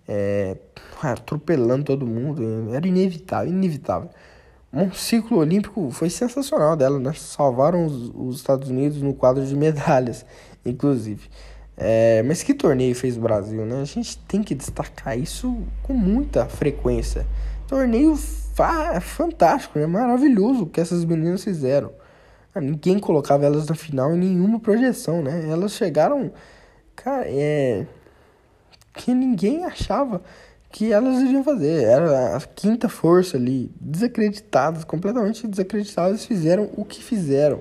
É, atropelando todo mundo. Era inevitável, inevitável. Um ciclo olímpico foi sensacional dela, né? Salvaram os, os Estados Unidos no quadro de medalhas, inclusive. É, mas que torneio fez o Brasil, né? A gente tem que destacar isso com muita frequência. Torneio fa fantástico, né? Maravilhoso que essas meninas fizeram. Ah, ninguém colocava elas na final em nenhuma projeção, né? Elas chegaram. Cara, é. Que ninguém achava que elas iriam fazer. Era a quinta força ali, desacreditadas, completamente desacreditadas, fizeram o que fizeram.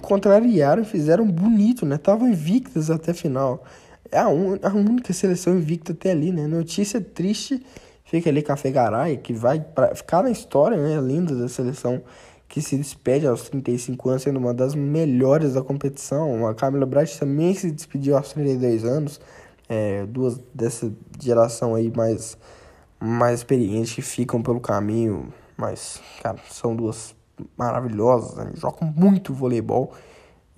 Contrariaram, fizeram bonito, né? Estavam invictas até a final. É a, un... a única seleção invicta até ali, né? Notícia triste fica ali com a Fegaray, que vai pra... ficar na história, né? Linda da seleção que se despede aos 35 anos, sendo uma das melhores da competição. A Camila Bright também se despediu aos 32 anos é, duas dessa geração aí mais, mais experientes que ficam pelo caminho, mas, cara, são duas maravilhosas, né? jogam muito voleibol,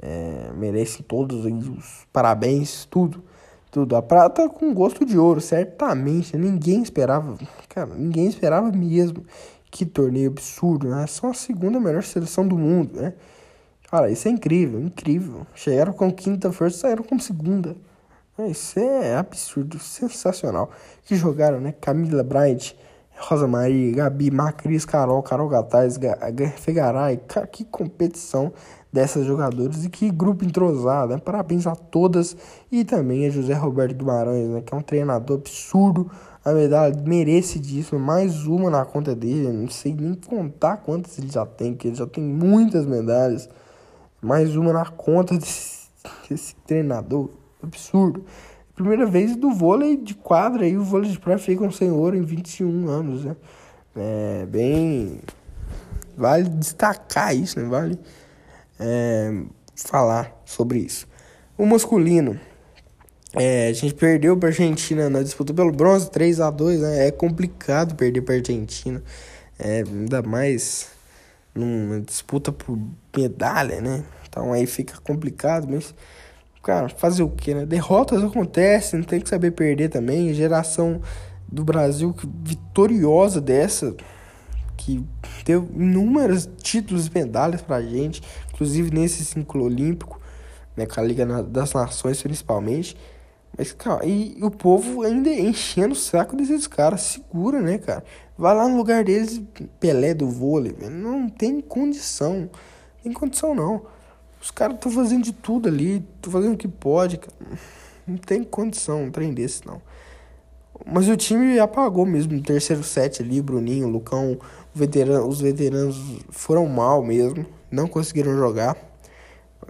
é, merecem todos os parabéns, tudo, tudo. A prata com gosto de ouro, certamente, ninguém esperava, cara, ninguém esperava mesmo. Que torneio absurdo, né? São a segunda melhor seleção do mundo, né? Cara, isso é incrível, incrível. Chegaram com quinta força, saíram com segunda. É, isso é absurdo, sensacional. Que jogaram, né? Camila Bryant, Rosa Maria, Gabi, Macris, Carol, Carol Gataz, Fegaray. Que competição dessas jogadoras e que grupo entrosado, né? Parabéns a todas e também a José Roberto Guimarães, né? Que é um treinador absurdo. A medalha merecidíssima, mais uma na conta dele. Não sei nem contar quantas ele já tem, que ele já tem muitas medalhas. Mais uma na conta desse, desse treinador absurdo. Primeira vez do vôlei de quadra e o vôlei de praia ficam sem ouro em 21 anos, né? É bem. Vale destacar isso, né? Vale é, falar sobre isso. O masculino. É, a gente perdeu pra Argentina na disputa pelo bronze, 3 a 2 né? É complicado perder pra Argentina. É, ainda mais numa disputa por medalha, né? Então aí fica complicado, mas, cara, fazer o que, né? Derrotas acontecem, tem que saber perder também. Geração do Brasil vitoriosa dessa, que deu inúmeros títulos e medalhas pra gente, inclusive nesse ciclo olímpico, né? Com a Liga das Nações principalmente. Mas, cara, e, e o povo ainda enchendo o saco desses caras. Segura, né, cara? Vai lá no lugar deles, Pelé do vôlei. Não tem condição. Não tem condição, não. Os caras estão fazendo de tudo ali. Estão fazendo o que pode, cara. Não tem condição um trem desse, não. Mas o time apagou mesmo no terceiro set ali. Bruninho, Lucão, veterano, os veteranos foram mal mesmo. Não conseguiram jogar.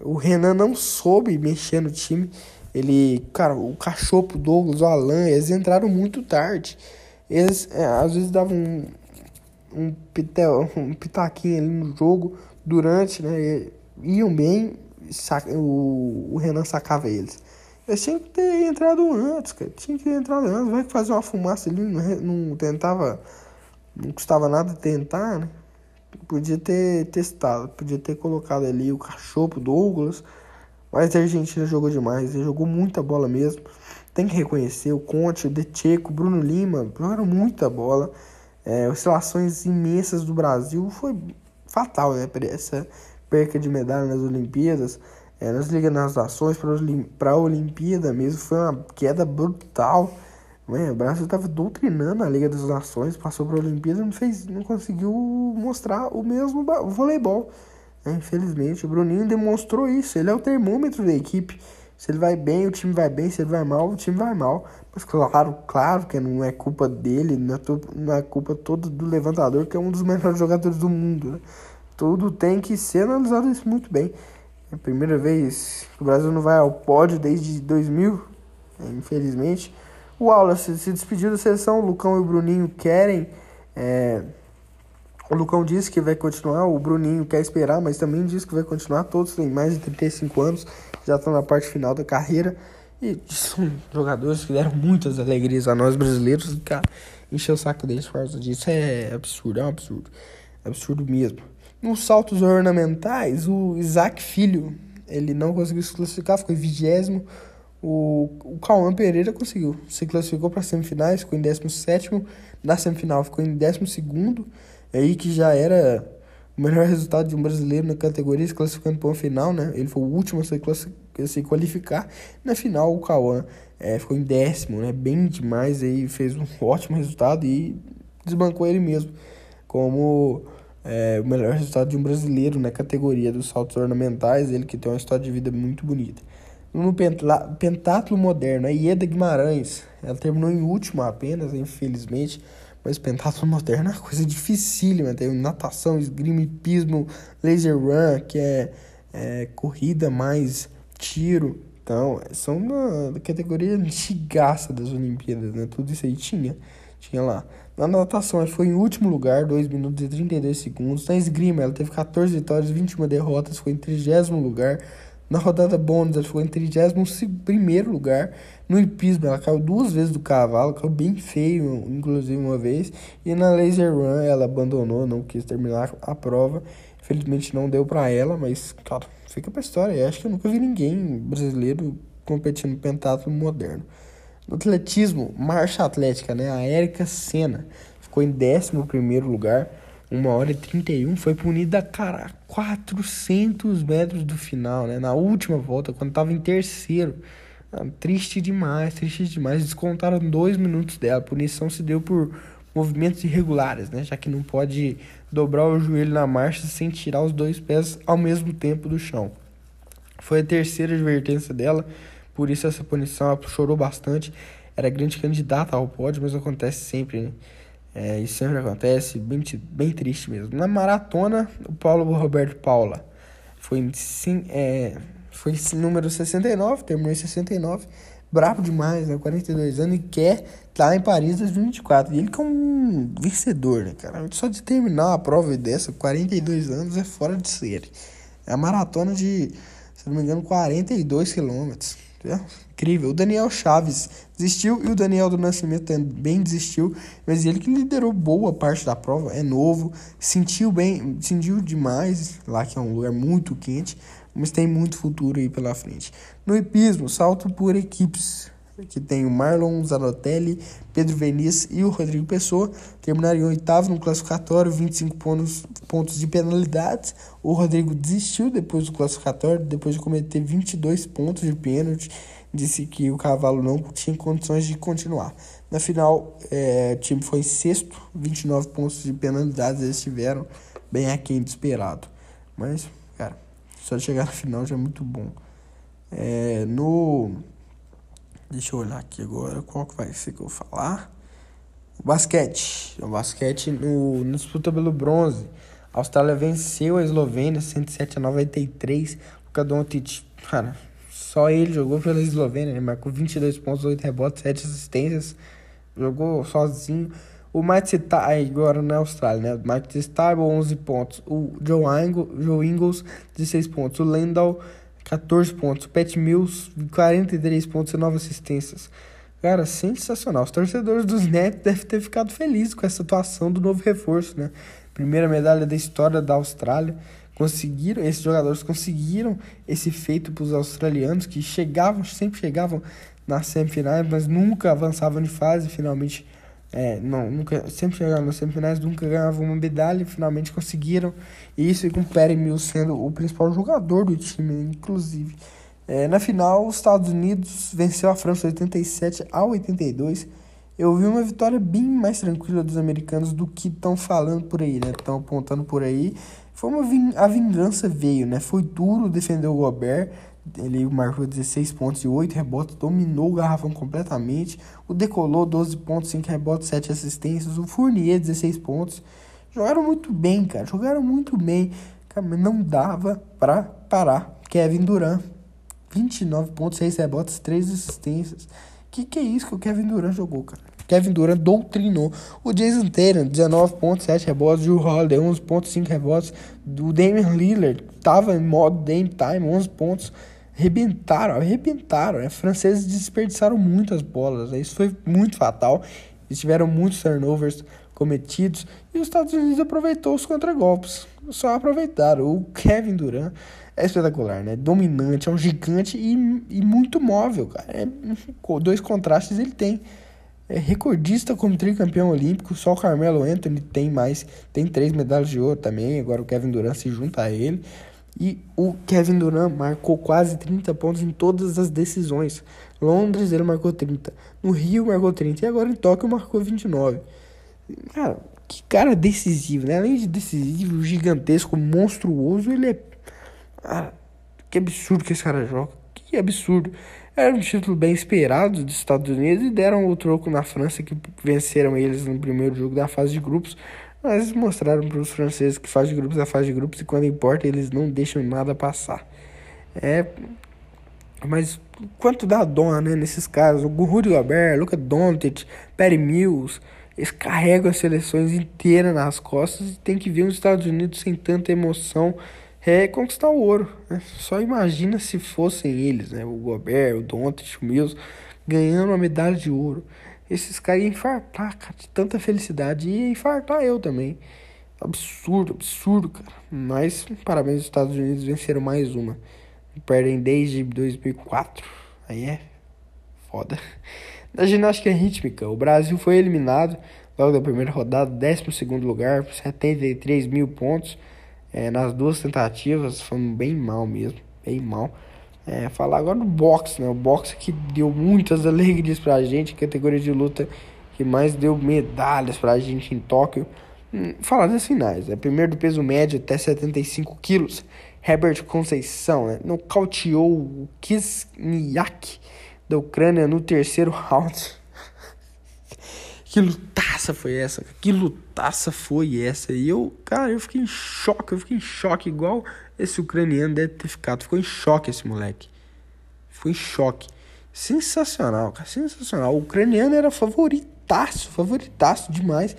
O Renan não soube mexer no time. Ele, cara, o Cachorro, o Douglas, o Alan, eles entraram muito tarde. Eles é, às vezes davam um, um, pitel, um pitaquinho ali no jogo durante, né? Iam bem, saca, o, o Renan sacava eles. Eles tinham que ter entrado antes, cara. Tinha que ter entrado antes. Vai fazer uma fumaça ali, não, não tentava. Não custava nada tentar, né? Podia ter testado, podia ter colocado ali o cachorro Douglas mas a Argentina jogou demais, ele jogou muita bola mesmo. Tem que reconhecer o Conte, o De Checo, o Bruno Lima, jogaram muita bola. É, oscilações imensas do Brasil foi fatal, né? Essa perca de medalha nas Olimpíadas, é, nas Ligas das Nações, para a Olimpíada mesmo, foi uma queda brutal. Né? O Brasil estava doutrinando a Liga das Nações, passou para a Olimpíada e não, fez, não conseguiu mostrar o mesmo voleibol. É, infelizmente, o Bruninho demonstrou isso. Ele é o termômetro da equipe. Se ele vai bem, o time vai bem. Se ele vai mal, o time vai mal. Mas claro, claro que não é culpa dele, não é, não é culpa toda do levantador, que é um dos melhores jogadores do mundo. Né? Tudo tem que ser analisado isso muito bem. É a primeira vez que o Brasil não vai ao pódio desde 2000, né? infelizmente. O Aula se, despediu da seleção, o Lucão e o Bruninho querem. É, o Lucão disse que vai continuar, o Bruninho quer esperar, mas também disse que vai continuar. Todos têm mais de 35 anos, já estão na parte final da carreira. E são jogadores que deram muitas alegrias a nós brasileiros. Encher o saco deles por causa disso é absurdo, é um absurdo. É absurdo mesmo. Nos saltos ornamentais, o Isaac Filho, ele não conseguiu se classificar, ficou em vigésimo. O, o Cauã Pereira conseguiu, se classificou para semifinais, ficou em 17. Na semifinal ficou em 12 aí que já era o melhor resultado de um brasileiro na categoria, se classificando para uma final, né? Ele foi o último a se, se qualificar. Na final, o Cauã é, ficou em décimo, né? Bem demais, aí fez um ótimo resultado e desbancou ele mesmo como é, o melhor resultado de um brasileiro na categoria dos saltos ornamentais, ele que tem uma história de vida muito bonita. No pentatlo moderno, a Ieda Guimarães, ela terminou em último apenas, infelizmente, mas pentatlo moderno é uma coisa dificílima. Tem natação, esgrima, hipismo, laser run, que é, é corrida mais tiro. Então, são uma categoria antigaça das Olimpíadas, né? Tudo isso aí tinha. Tinha lá. Na natação, ela foi em último lugar, 2 minutos e 32 segundos. Na esgrima, ela teve 14 vitórias, 21 derrotas, foi em 30 lugar. Na rodada bônus, ela ficou em 31 lugar. No hipismo, ela caiu duas vezes do cavalo, caiu bem feio, inclusive uma vez. E na laser run, ela abandonou, não quis terminar a prova. Infelizmente não deu para ela, mas, cara, fica pra história. Eu acho que eu nunca vi ninguém brasileiro competindo no pentatlo moderno. No atletismo, marcha atlética, né? A Érica Senna ficou em 11 lugar. 1 hora e 31, foi punida, cara, 400 metros do final, né? Na última volta, quando tava em terceiro. Ah, triste demais, triste demais. Descontaram dois minutos dela. A punição se deu por movimentos irregulares, né? Já que não pode dobrar o joelho na marcha sem tirar os dois pés ao mesmo tempo do chão. Foi a terceira advertência dela, por isso essa punição ela chorou bastante. Era grande candidata ao pódio, mas acontece sempre, né? É, isso sempre acontece, bem, bem triste mesmo. Na maratona, o Paulo Roberto Paula foi, sim, é, foi número 69, terminou em 69. Bravo demais, né? 42 anos e quer estar tá em Paris 2024. E ele que é um vencedor, né, cara? Só de terminar uma prova dessa, 42 anos, é fora de série. É a maratona de, se não me engano, 42 quilômetros. Incrível. O Daniel Chaves desistiu e o Daniel do Nascimento também desistiu, mas ele que liderou boa parte da prova, é novo, sentiu bem, sentiu demais lá que é um lugar muito quente, mas tem muito futuro aí pela frente. No hipismo, salto por equipes, que tem o Marlon Zanotelli, Pedro Veniz e o Rodrigo Pessoa. Terminaram em oitavo no classificatório, 25 pontos, pontos de penalidades. O Rodrigo desistiu depois do classificatório, depois de cometer 22 pontos de pênalti. Disse que o cavalo não tinha condições de continuar. Na final, é, o time foi sexto, 29 pontos de penalidades eles tiveram, bem aquém do esperado. Mas, cara, só chegar na final já é muito bom. É, no Deixa eu olhar aqui agora qual que vai ser que eu vou falar. O basquete. O basquete no, no disputa pelo bronze. A Austrália venceu a Eslovênia 107 a 93. Luka Doncic, cara, só ele jogou pela Eslovênia, ele marcou 22 pontos, 8 rebotes, 7 assistências. Jogou sozinho. O Mike agora na Austrália, né? O Mike Stable 11 pontos. O Joe, Joe Ingles 16 pontos. O Lendal 14 pontos. Pat Mills, 43 pontos e 9 assistências. Cara, sensacional. Os torcedores dos Nets devem ter ficado felizes com essa atuação do novo reforço, né? Primeira medalha da história da Austrália. Conseguiram, esses jogadores conseguiram esse feito para os australianos que chegavam, sempre chegavam nas semifinais, mas nunca avançavam de fase. Finalmente é, não, nunca, sempre chegaram nas semifinais, nunca ganhavam uma medalha, finalmente conseguiram isso, e com o Perry Mills sendo o principal jogador do time, inclusive. É, na final, os Estados Unidos venceu a França 87 a 82. Eu vi uma vitória bem mais tranquila dos americanos do que estão falando por aí, né? Estão apontando por aí. Foi uma a vingança veio, né? Foi duro defender o Gobert, ele marcou 16 pontos e 8 rebotes, dominou o garrafão completamente. O Decolou, 12 pontos, 5 rebotes, 7 assistências. O Fournier, 16 pontos. Jogaram muito bem, cara. Jogaram muito bem. Cara, não dava pra parar. Kevin Durant, 29 pontos, 6 rebotes, 3 assistências. Que que é isso que o Kevin Durant jogou, cara? Kevin Durant doutrinou. O Jason Tatum, 19 pontos, 7 rebotes. O Holiday, 11 pontos, 5 rebotes. O Damian Lillard, tava em modo Dame Time, 11 pontos arrebentaram, arrebentaram. Né? Franceses desperdiçaram muitas bolas. Né? Isso foi muito fatal. Eles tiveram muitos turnovers cometidos e os Estados Unidos aproveitou os contragolpes. Só aproveitaram. O Kevin Durant é espetacular, né? Dominante, é um gigante e, e muito móvel, cara. É, dois contrastes ele tem. É recordista como tricampeão olímpico, só o Carmelo Anthony tem mais, tem três medalhas de ouro também. Agora o Kevin Durant se junta a ele. E o Kevin Durant marcou quase 30 pontos em todas as decisões. Londres ele marcou 30, no Rio marcou 30 e agora em Tóquio marcou 29. Cara, que cara decisivo, né? Além de decisivo, gigantesco, monstruoso, ele é. Ah, que absurdo que esse cara joga. Que absurdo. Era um título bem esperado dos Estados Unidos e deram o troco na França, que venceram eles no primeiro jogo da fase de grupos. Mas mostraram para os franceses que faz de grupos é fase de grupos e quando importa eles não deixam nada passar. É. Mas quanto dá dó, né, nesses casos? O Rudy Gobert, Luca Doncic, Perry Mills, eles carregam as seleções inteiras nas costas e tem que ver os Estados Unidos sem tanta emoção é conquistar o ouro. Né? Só imagina se fossem eles, né? O Gobert, o Doncic, o Mills, ganhando uma medalha de ouro esses caras iam infartar, cara, de tanta felicidade. Ia infartar eu também. Absurdo, absurdo, cara. Mas, parabéns, os Estados Unidos venceram mais uma. Perdem desde 2004. Aí é foda. Na ginástica rítmica, o Brasil foi eliminado logo da primeira rodada, 12 lugar, 73 mil pontos. É, nas duas tentativas, foi bem mal mesmo, bem mal. É, falar agora do boxe, né? O boxe que deu muitas alegrias pra gente, categoria de luta que mais deu medalhas pra gente em Tóquio. Hum, falar das finais, né? Primeiro do peso médio até 75 quilos. Herbert Conceição, né? Nocauteou o Kisniak da Ucrânia no terceiro round. que lutaça foi essa? Que lutaça foi essa? E eu, cara, eu fiquei em choque, eu fiquei em choque, igual esse ucraniano deve ter ficado. Ficou em choque esse moleque. Ficou em choque. Sensacional, cara. Sensacional. O ucraniano era favoritaço, favoritaço demais.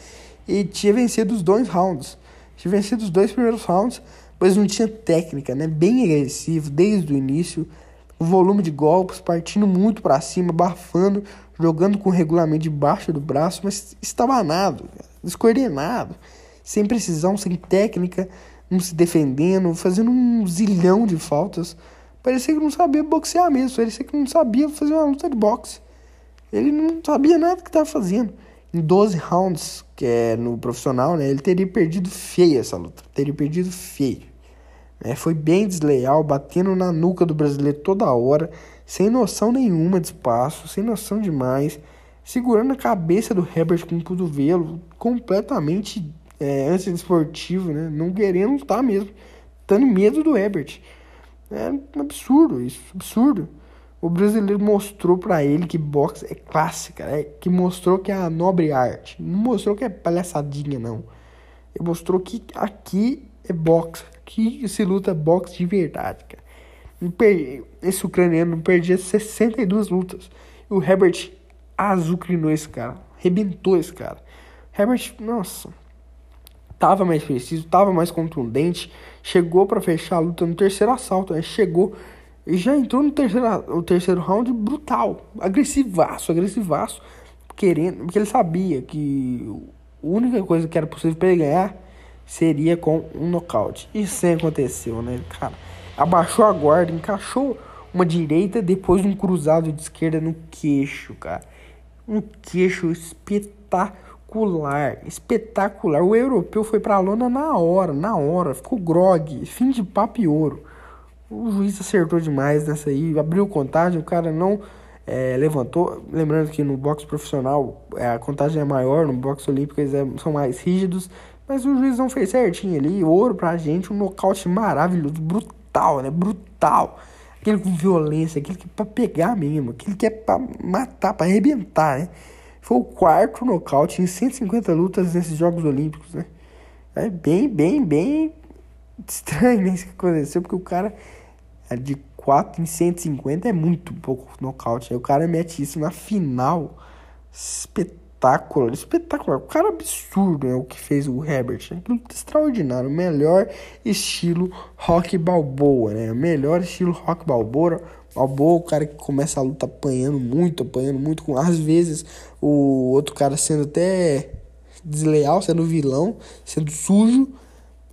E tinha vencido os dois rounds. Tinha vencido os dois primeiros rounds, mas não tinha técnica, né? Bem agressivo desde o início. volume de golpes, partindo muito para cima, abafando, jogando com o regulamento debaixo do braço, mas estabanado, descoordenado, sem precisão, sem técnica, não se defendendo, fazendo um zilhão de faltas. Parecia que não sabia boxear mesmo, parecia que não sabia fazer uma luta de boxe. Ele não sabia nada que estava fazendo. Em 12 rounds, que é no profissional, né, ele teria perdido feio essa luta. Teria perdido feio. É, foi bem desleal, batendo na nuca do brasileiro toda hora, sem noção nenhuma de espaço, sem noção demais, segurando a cabeça do Herbert com o cotovelo, completamente é, anti-esportivo, né? não querendo lutar mesmo, tendo medo do Herbert. É um absurdo isso, absurdo. O brasileiro mostrou para ele que boxe é clássica, é, que mostrou que é a nobre arte. Não mostrou que é palhaçadinha, não. Ele mostrou que aqui é boxe, que se luta boxe de verdade, cara. Esse ucraniano perdia 62 lutas. E o Herbert azucrinou esse cara, rebentou esse cara. Herbert, nossa, tava mais preciso, tava mais contundente, chegou para fechar a luta no terceiro assalto, né? chegou e já entrou no terceiro, terceiro round brutal, agressivaço, agressivaço, querendo, porque ele sabia que a única coisa que era possível para ele ganhar seria com um nocaute. Isso sem aconteceu, né, cara? Abaixou a guarda, encaixou uma direita, depois um cruzado de esquerda no queixo, cara. Um queixo espetacular espetacular. O europeu foi pra lona na hora, na hora, ficou grog, fim de papo e ouro. O juiz acertou demais nessa aí, abriu contagem, o cara não é, levantou. Lembrando que no boxe profissional é, a contagem é maior, no boxe olímpico eles é, são mais rígidos, mas o juiz não fez certinho ali. Ouro pra gente, um nocaute maravilhoso, brutal, né? Brutal. Aquele com violência, aquele que é pra pegar mesmo, aquele que é pra matar, pra arrebentar, né? Foi o quarto nocaute em 150 lutas nesses Jogos Olímpicos, né? É bem, bem, bem estranho né, isso que aconteceu, porque o cara é de 4 em 150 é muito pouco nocaute. Aí o cara mete isso na final. Espetacular, espetacular. O cara absurdo é o que fez o Herbert. Né? Extraordinário. O melhor estilo rock balboa, né? O melhor estilo rock balboa Balboa, o cara que começa a luta apanhando muito, apanhando muito, com às vezes o outro cara sendo até desleal, sendo vilão, sendo sujo.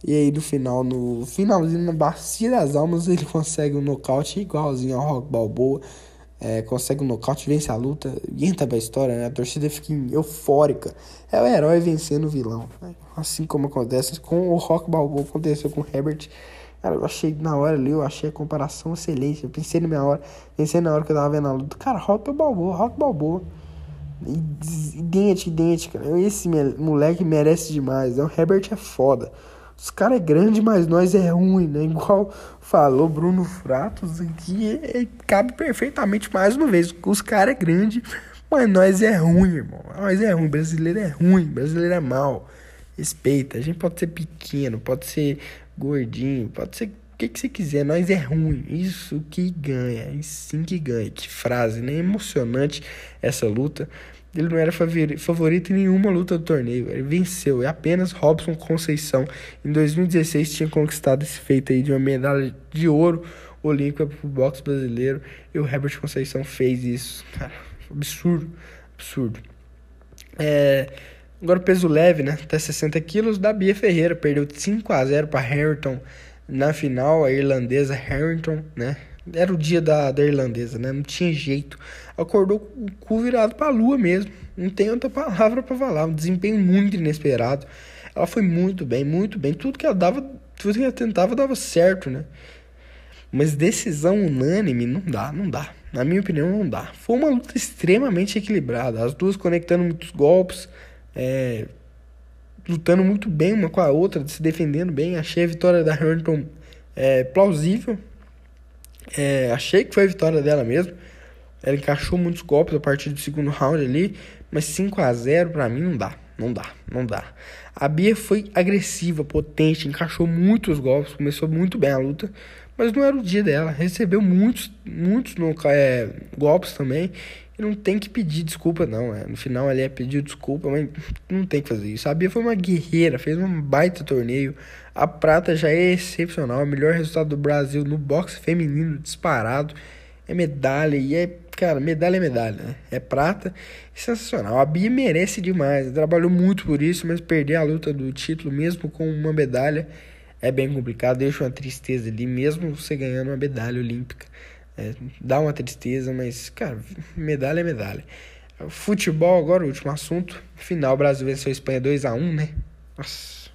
E aí no final, no finalzinho, na bacia das almas, ele consegue um nocaute igualzinho ao Rock Balboa. É, consegue um nocaute, vence a luta, e entra pra história, né? A torcida fica eufórica. É o herói vencendo o vilão. Né? Assim como acontece com o Rock Balboa, aconteceu com o Herbert. Cara, eu achei na hora ali, eu achei a comparação excelente. Eu pensei na minha hora, pensei na hora que eu tava vendo a luta. Cara, Rock Balboa, Rock Balboa. Idêntico, idêntico. Esse moleque merece demais. O Herbert é foda. Os caras é grande, mas nós é ruim, né? Igual falou Bruno Fratos é, cabe perfeitamente mais uma vez. Os caras é grande, mas nós é ruim, irmão. Nós é ruim, brasileiro é ruim, brasileiro é mal. Respeita, a gente pode ser pequeno, pode ser gordinho, pode ser o que, que você quiser, nós é ruim. Isso que ganha, isso sim que ganha. Que frase, né? Emocionante essa luta. Ele não era favorito em nenhuma luta do torneio. Ele venceu. E apenas Robson Conceição, em 2016, tinha conquistado esse feito aí de uma medalha de ouro olímpica pro boxe brasileiro. E o Herbert Conceição fez isso. Cara, absurdo. Absurdo. É. Agora peso leve, né? Até 60 quilos, da Bia Ferreira. Perdeu 5 a 0 para Harrington na final, a irlandesa Harrington, né? Era o dia da, da irlandesa, né? Não tinha jeito. Acordou com o cu virado pra lua mesmo. Não tem outra palavra para falar. Um desempenho muito inesperado. Ela foi muito bem, muito bem. Tudo que ela dava, tudo que ela tentava dava certo, né? Mas decisão unânime não dá, não dá. Na minha opinião, não dá. Foi uma luta extremamente equilibrada. As duas conectando muitos golpes é, lutando muito bem uma com a outra, se defendendo bem. Achei a vitória da Hamilton é, plausível. É, achei que foi a vitória dela mesmo. Ela encaixou muitos golpes a partir do segundo round ali, mas 5 a 0 para mim não dá, não dá, não dá. A Bia foi agressiva, potente, encaixou muitos golpes, começou muito bem a luta, mas não era o dia dela. Recebeu muitos, muitos no, é, golpes também não tem que pedir desculpa, não. É. No final ele é pedir desculpa, mas não tem que fazer isso. A Bia foi uma guerreira, fez um baita torneio. A prata já é excepcional, o melhor resultado do Brasil no boxe feminino disparado. É medalha e é, cara, medalha é medalha, né? É prata, sensacional. A Bia merece demais, trabalhou muito por isso, mas perder a luta do título mesmo com uma medalha é bem complicado, deixa uma tristeza ali, mesmo você ganhando uma medalha olímpica. É, dá uma tristeza, mas, cara, medalha é medalha. Futebol, agora o último assunto. Final, Brasil venceu a Espanha 2 a 1 né? Nossa,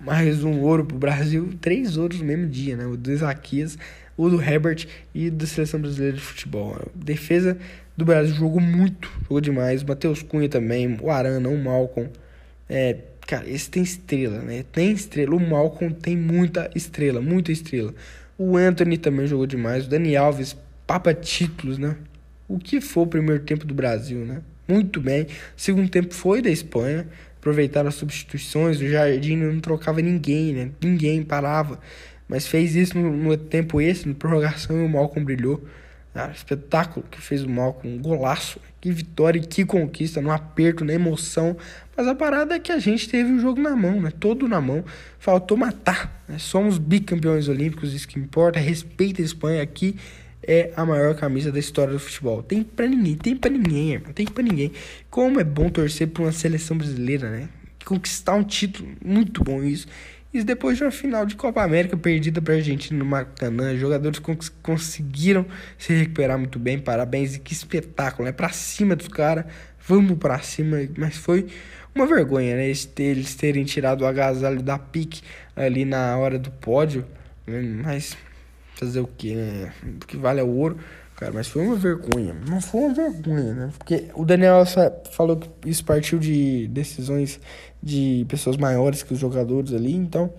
mais um ouro pro Brasil. Três ouros no mesmo dia, né? O do Isaquias, o do Herbert e da Seleção Brasileira de Futebol. Defesa do Brasil jogou muito, jogou demais. O Matheus Cunha também, o Arana, o Malcom. É, cara, esse tem estrela, né? Tem estrela. O Malcom tem muita estrela, muita estrela. O Anthony também jogou demais. O Dani Alves, papa títulos, né? O que foi o primeiro tempo do Brasil, né? Muito bem. O segundo tempo foi da Espanha. Aproveitaram as substituições. O Jardim não trocava ninguém, né? Ninguém parava. Mas fez isso no, no tempo esse, na prorrogação, e o Malcom brilhou. Ah, espetáculo que fez o Malcom. Um golaço. Que vitória e que conquista. No aperto, na emoção. Mas a parada é que a gente teve o jogo na mão, né? Todo na mão. Faltou matar. Né? Somos bicampeões olímpicos, isso que importa. Respeita a Espanha aqui. É a maior camisa da história do futebol. Tem pra ninguém, tem pra ninguém, irmão. Tem pra ninguém. Como é bom torcer pra uma seleção brasileira, né? Conquistar um título. Muito bom isso. E depois de uma final de Copa América perdida para a Argentina no Maracanã, jogadores cons conseguiram se recuperar muito bem. Parabéns e que espetáculo, né? Para cima dos caras, vamos para cima. Mas foi uma vergonha, né? Eles terem tirado o agasalho da pique ali na hora do pódio. Né? Mas fazer o que, né? O que vale é o ouro. Cara, mas foi uma vergonha. Não foi uma vergonha, né? Porque o Daniel falou que isso partiu de decisões de pessoas maiores que os jogadores ali, então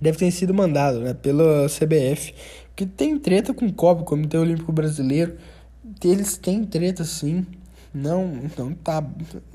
deve ter sido mandado, né, pela CBF. Porque tem treta com o COB, Comitê Olímpico Brasileiro. Eles têm treta sim. Não, não tá,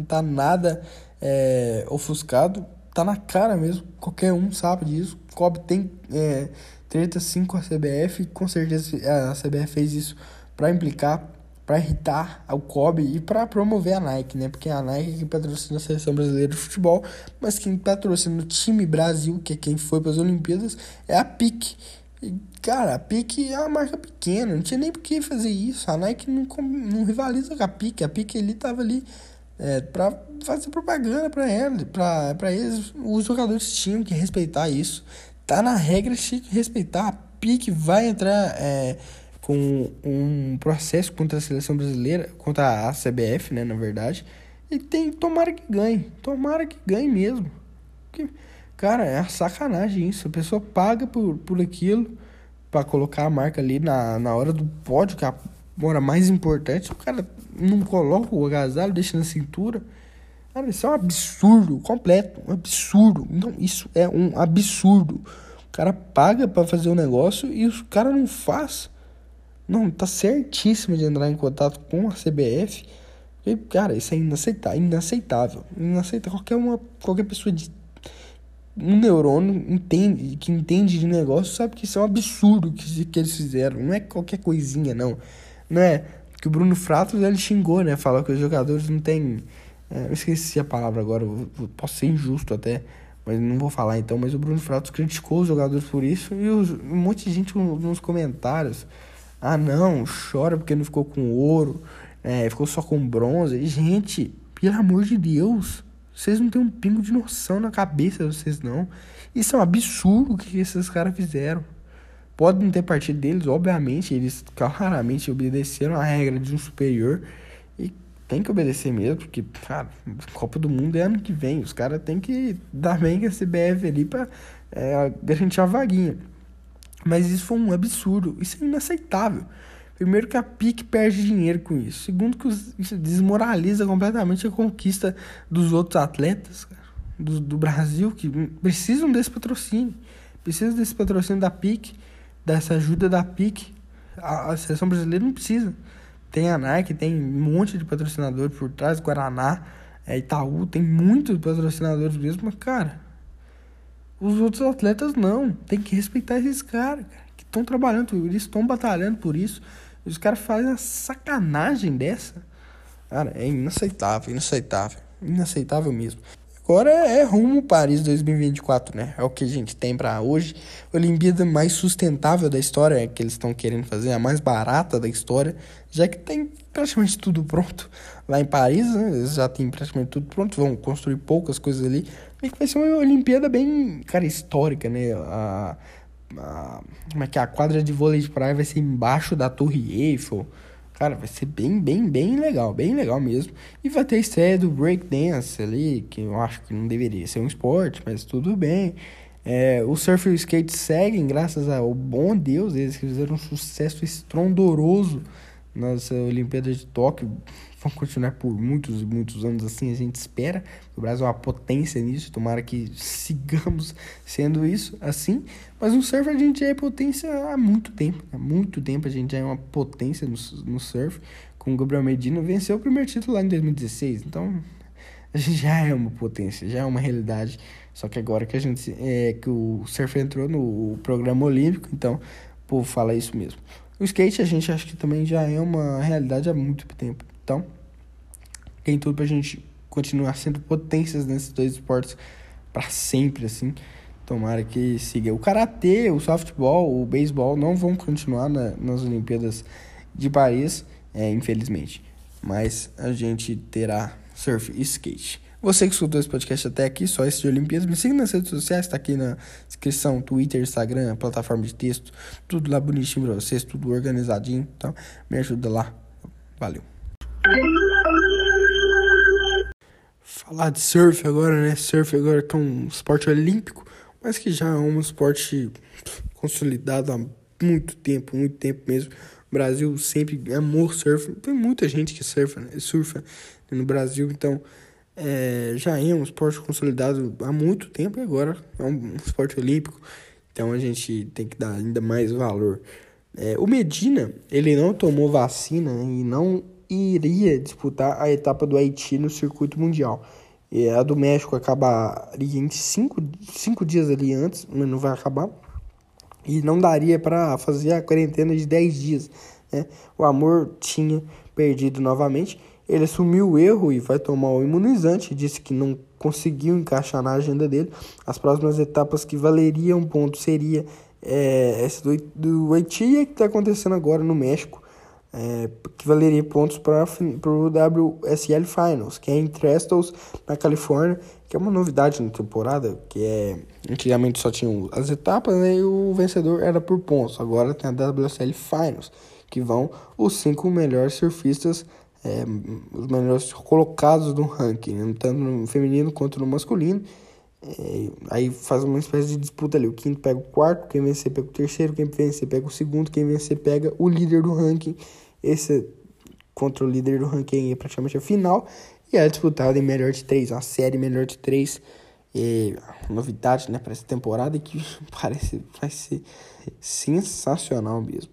tá nada é, ofuscado. Tá na cara mesmo. Qualquer um sabe disso. O COB tem é, treta sim com a CBF. Com certeza a CBF fez isso para implicar, para irritar o Kobe e para promover a Nike, né? Porque é a Nike que patrocina a seleção brasileira de futebol, mas quem patrocina o time Brasil, que é quem foi para as Olimpíadas, é a PIC. E, cara, a PIC é uma marca pequena, não tinha nem por que fazer isso. A Nike não, não rivaliza com a PIC. A PIC ali tava ali é, para fazer propaganda para ela, para eles. Os jogadores tinham que respeitar isso tá na regra, tinha que respeitar. A PIC vai entrar é, com um processo contra a seleção brasileira, contra a CBF, né, na verdade. E tem, tomara que ganhe, tomara que ganhe mesmo. Que, cara, é sacanagem isso. A pessoa paga por, por aquilo para colocar a marca ali na, na hora do pódio, que é a hora mais importante. O cara não coloca o agasalho, deixa na cintura. Cara, isso é um absurdo completo, um absurdo. Então, isso é um absurdo. O cara paga para fazer um negócio e o cara não faz. Não, tá certíssimo de entrar em contato com a CBF. E, cara, isso é inaceitável, inaceitável. Inaceitável. Qualquer, uma, qualquer pessoa de um neurônio entende, que entende de negócio sabe que isso é um absurdo que, que eles fizeram. Não é qualquer coisinha, não. Não é que o Bruno Fratos ele xingou, né? Falou que os jogadores não têm é, eu esqueci a palavra agora, eu posso ser injusto até, mas não vou falar então. Mas o Bruno Fratos criticou os jogadores por isso e os, um monte de gente nos comentários. Ah, não, chora porque não ficou com ouro, é, ficou só com bronze. Gente, pelo amor de Deus, vocês não têm um pingo de noção na cabeça, vocês não. Isso é um absurdo o que esses caras fizeram. Pode não ter partido deles, obviamente, eles claramente obedeceram a regra de um superior tem que obedecer mesmo, porque, cara, Copa do Mundo é ano que vem. Os caras têm que dar bem com a CBF ali pra é, garantir a vaguinha. Mas isso foi um absurdo. Isso é inaceitável. Primeiro que a PIC perde dinheiro com isso. Segundo que isso desmoraliza completamente a conquista dos outros atletas cara, do, do Brasil que precisam desse patrocínio. Precisam desse patrocínio da PIC, dessa ajuda da PIC. A, a seleção brasileira não precisa. Tem a Nike, tem um monte de patrocinador por trás, Guaraná, é, Itaú, tem muitos patrocinadores mesmo, mas, cara, os outros atletas não. Tem que respeitar esses caras, cara, que estão trabalhando isso, estão batalhando por isso. Os caras fazem uma sacanagem dessa. Cara, é inaceitável, inaceitável. Inaceitável mesmo. agora é, rumo Paris 2024, né? É o que a gente tem para hoje. A Olimpíada mais sustentável da história que eles estão querendo fazer, a mais barata da história, já que tem praticamente tudo pronto lá em Paris, né? Eles já tem praticamente tudo pronto, vão construir poucas coisas ali. E vai ser uma Olimpíada bem, cara, histórica, né? A, a, como é que é? A quadra de vôlei de praia vai ser embaixo da Torre Eiffel. Cara, vai ser bem, bem, bem legal, bem legal mesmo. E vai ter a estreia do breakdance ali, que eu acho que não deveria ser um esporte, mas tudo bem. É, o surf e o skate seguem, graças ao bom Deus, eles fizeram um sucesso estrondoroso nas Olimpíadas de Tóquio vão continuar por muitos e muitos anos assim, a gente espera. O Brasil é uma potência nisso, tomara que sigamos sendo isso assim. Mas no surf a gente já é potência há muito tempo, há muito tempo a gente já é uma potência no, no surf. Com o Gabriel Medina venceu o primeiro título lá em 2016, então a gente já é uma potência, já é uma realidade. Só que agora que a gente é que o surf entrou no programa olímpico, então o povo fala isso mesmo. O skate a gente acha que também já é uma realidade há muito tempo. Então, tem tudo pra gente continuar sendo potências nesses dois esportes para sempre, assim. Tomara que siga. O karatê, o softball, o beisebol não vão continuar na, nas Olimpíadas de Paris, é, infelizmente. Mas a gente terá surf e skate. Você que escutou esse podcast até aqui, só esse de Olimpíadas, me siga nas redes sociais, tá aqui na descrição, Twitter, Instagram, plataforma de texto, tudo lá bonitinho pra vocês, tudo organizadinho, então me ajuda lá. Valeu. Falar de surf agora, né? Surf agora que é um esporte olímpico, mas que já é um esporte consolidado há muito tempo, muito tempo mesmo. O Brasil sempre amou surf, tem muita gente que surfa, né? surfa no Brasil, então é, já é um esporte consolidado há muito tempo e agora é um esporte olímpico, então a gente tem que dar ainda mais valor. É, o Medina, ele não tomou vacina e não iria disputar a etapa do Haiti no circuito mundial. E a do México acabaria em cinco, cinco dias ali antes, mas não vai acabar. E não daria para fazer a quarentena de 10 dias. Né? O amor tinha perdido novamente ele assumiu o erro e vai tomar o imunizante. Disse que não conseguiu encaixar na agenda dele. As próximas etapas que valeriam ponto seria é, essa do, do Haiti que está acontecendo agora no México. É, que valeria pontos para o WSL Finals, que é em Trestles, na Califórnia, que é uma novidade na temporada, que é antigamente só tinham as etapas né, e o vencedor era por pontos. Agora tem a WSL Finals, que vão os cinco melhores surfistas é, os melhores colocados no ranking, né? tanto no feminino quanto no masculino. É, aí faz uma espécie de disputa ali. O quinto pega o quarto, quem vencer pega o terceiro, quem vencer pega o segundo, quem vencer pega o líder do ranking. Esse contra o líder do ranking é praticamente a final. E é disputado em melhor de três, uma série melhor de três. É, novidade né, para essa temporada que parece vai ser sensacional mesmo.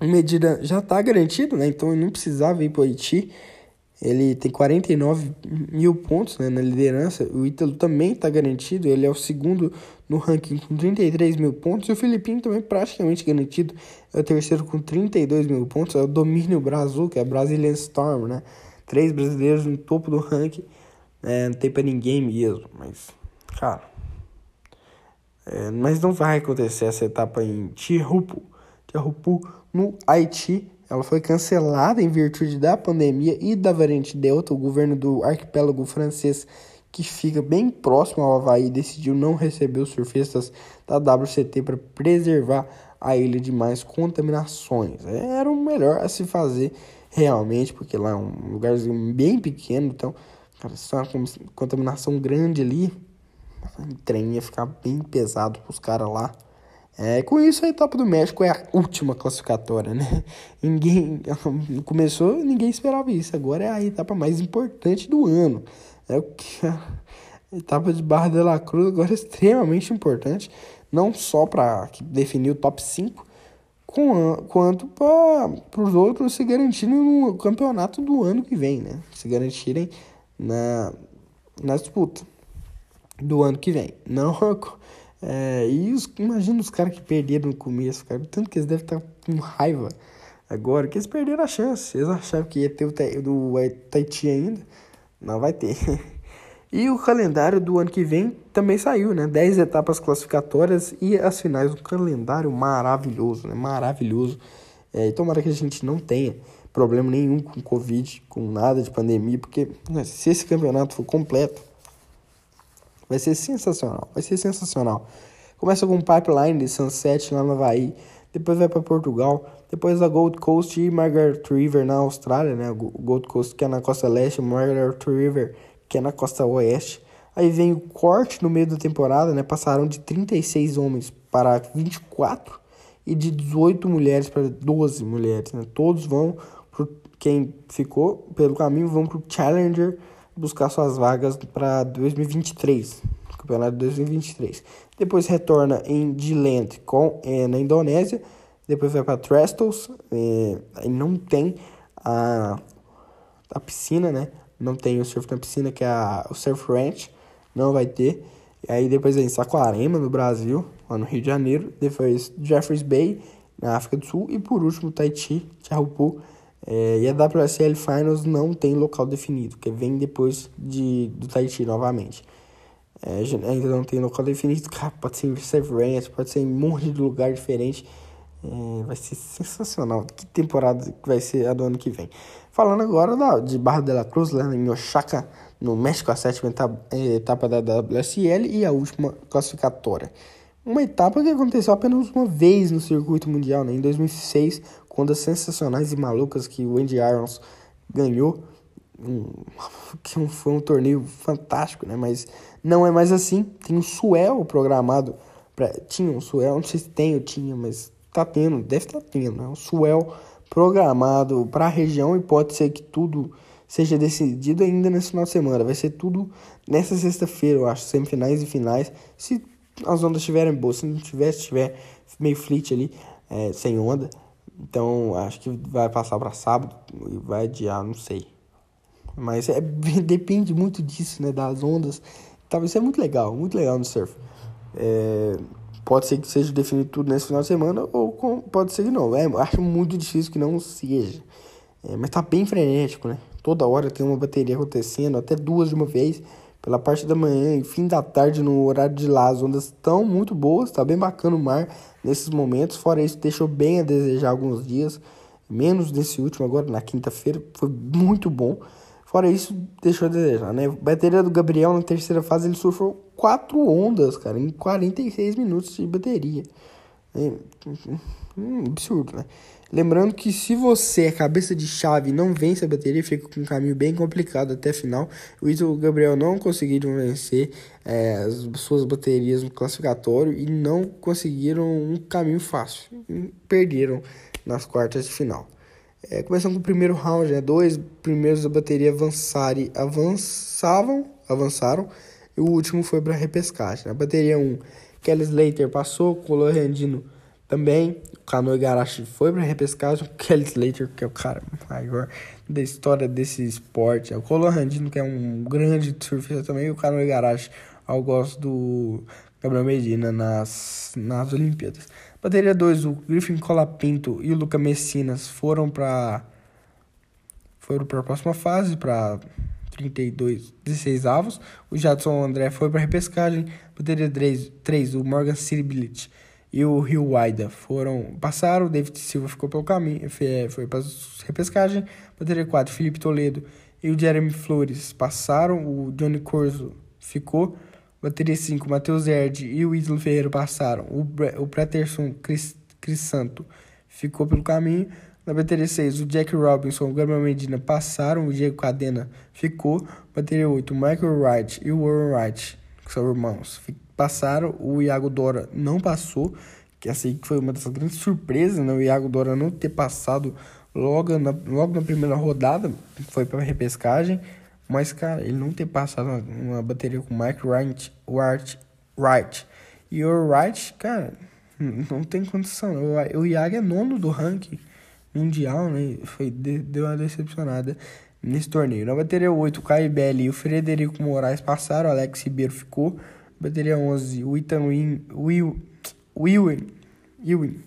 Medida já está garantido, né? Então ele não precisava ir para o Haiti. Ele tem 49 mil pontos né, na liderança. O Ítalo também está garantido. Ele é o segundo no ranking com 33 mil pontos. E o Filipinho também praticamente garantido. É o terceiro com 32 mil pontos. É o Domínio Brasil, que é Brazilian Storm, né? Três brasileiros no topo do ranking. É, não tem para ninguém mesmo. Mas, cara. É, mas não vai acontecer essa etapa em Tirupu. Tirupu no Haiti. Ela foi cancelada em virtude da pandemia e da variante Delta. O governo do arquipélago francês, que fica bem próximo ao Havaí, decidiu não receber os surfistas da WCT para preservar a ilha de mais contaminações. Era o melhor a se fazer realmente, porque lá é um lugarzinho bem pequeno, então, cara, se é uma contaminação grande ali, o trem ia ficar bem pesado para os caras lá. É, com isso, a etapa do México é a última classificatória, né? Ninguém começou, ninguém esperava isso. Agora é a etapa mais importante do ano. É o que a etapa de Barra de la Cruz agora é extremamente importante, não só para definir o top 5, quanto para os outros se garantirem no campeonato do ano que vem, né? Se garantirem na, na disputa do ano que vem. Não é, e os, imagina os caras que perderam no começo, cara. Tanto que eles devem estar com raiva agora, que eles perderam a chance. Eles achavam que ia ter o, do Tahiti ainda. Não vai ter. E o calendário do ano que vem também saiu, né? 10 etapas classificatórias e as finais. Um calendário maravilhoso, né? Maravilhoso. É, e tomara que a gente não tenha problema nenhum com Covid, com nada de pandemia, porque né, se esse campeonato for completo, vai ser sensacional. Vai ser sensacional. Começa com Pipeline de Sunset lá no Havaí, depois vai para Portugal, depois a Gold Coast e Margaret River na Austrália, né? Gold Coast que é na costa leste, Margaret River que é na costa oeste. Aí vem o corte no meio da temporada, né? Passaram de 36 homens para 24 e de 18 mulheres para 12 mulheres, né? Todos vão pro, quem ficou pelo caminho vão para o Challenger buscar suas vagas para 2023, campeonato de 2023. Depois retorna em G-Land com é, na Indonésia, depois vai para Trestles, é, aí não tem a, a piscina, né? não tem o surf na piscina, que é a, o Surf Ranch, não vai ter. Aí depois vem Saquarema, no Brasil, lá no Rio de Janeiro. Depois Jeffreys Bay, na África do Sul. E por último, Tahiti, Tiahupu. É, e a WSL Finals não tem local definido, que vem depois de, do Tahiti novamente. É, ainda não tem local definido, cara, pode ser em Surf Ranch, pode ser em um monte de lugar diferente. É, vai ser sensacional. Que temporada que vai ser a do ano que vem. Falando agora da, de Barra de la Cruz, lá em Oaxaca, no México, a sétima etapa, é, etapa da WSL e a última classificatória. Uma etapa que aconteceu apenas uma vez no circuito mundial, né? em 2006, quando as sensacionais e malucas que o Wendy Irons ganhou, um, que foi um torneio fantástico, né? mas não é mais assim. Tem um Suel programado, pra, tinha um Suel, não sei se tem ou tinha, mas tá tendo, deve estar tá tendo, né? um Suel programado para a região e pode ser que tudo seja decidido ainda nesse final de semana. Vai ser tudo nessa sexta-feira, eu acho, semifinais e finais. Se as ondas estiverem boas, se não tiver, se tiver meio flit ali, é, sem onda, então acho que vai passar para sábado e vai adiar, não sei. Mas é, depende muito disso, né, das ondas. Talvez seja muito legal, muito legal no surf. É, Pode ser que seja definido tudo nesse final de semana ou com, pode ser que não. É, acho muito difícil que não seja. É, mas tá bem frenético, né? Toda hora tem uma bateria acontecendo, até duas de uma vez, pela parte da manhã e fim da tarde no horário de lá. As ondas estão muito boas, tá bem bacana o mar nesses momentos. Fora isso, deixou bem a desejar alguns dias, menos nesse último agora, na quinta-feira, foi muito bom. Fora isso, deixou a desejar, né? Bateria do Gabriel na terceira fase, ele surfou quatro ondas, cara, em 46 minutos de bateria. É, um absurdo, né? Lembrando que se você é cabeça de chave e não vence a bateria, fica com um caminho bem complicado até a final. O Ito e o Gabriel não conseguiram vencer é, as suas baterias no classificatório e não conseguiram um caminho fácil. Perderam nas quartas de final. É, começando com o primeiro round, né? Dois primeiros da bateria avançarem, avançavam, avançaram. E o último foi para repescagem. A bateria 1, Kelly Slater passou, Colo Randino também. O Cano Igarashi foi para repescagem. O Kelly Slater, que é o cara maior da história desse esporte. É o Colo Randino, que é um grande surfista também. E o Cano Igarashi, ao gosto do Gabriel Medina nas, nas Olimpíadas. Bateria 2, o Griffin Colapinto e o Luca Messinas foram para foram para a próxima fase, para 32, 16 avos. O Jadson André foi para repescagem. Bateria 3, 3 o Morgan Sirbilit e o Rio Waida foram passaram. O David Silva ficou pelo caminho, foi, foi para repescagem. Bateria 4, Felipe Toledo e o Jeremy Flores passaram. O Johnny Corso ficou. Bateria 5, Matheus Erd e o Islo Ferreira passaram. O, Bre o Preterson Cris, Cris Santo ficou pelo caminho. Na bateria 6, o Jack Robinson e o Gabriel Medina passaram. O Diego Cadena ficou. Bateria 8, o Michael Wright e o Warren Wright, que são irmãos, passaram. O Iago Dora não passou. Que assim que foi uma das grandes surpresas, né? O Iago Dora não ter passado logo na, logo na primeira rodada. Foi para repescagem. Mas, cara, ele não ter passado uma, uma bateria com o Mike Wright, Wright, Wright e o Wright, cara, não tem condição. O, o Iago é nono do ranking mundial, né? Foi, deu uma decepcionada nesse torneio. Na bateria 8, o Caio Belli e o Frederico Moraes passaram, o Alex Ribeiro ficou. Bateria 11, o Ethan Win, Will, Will, Will,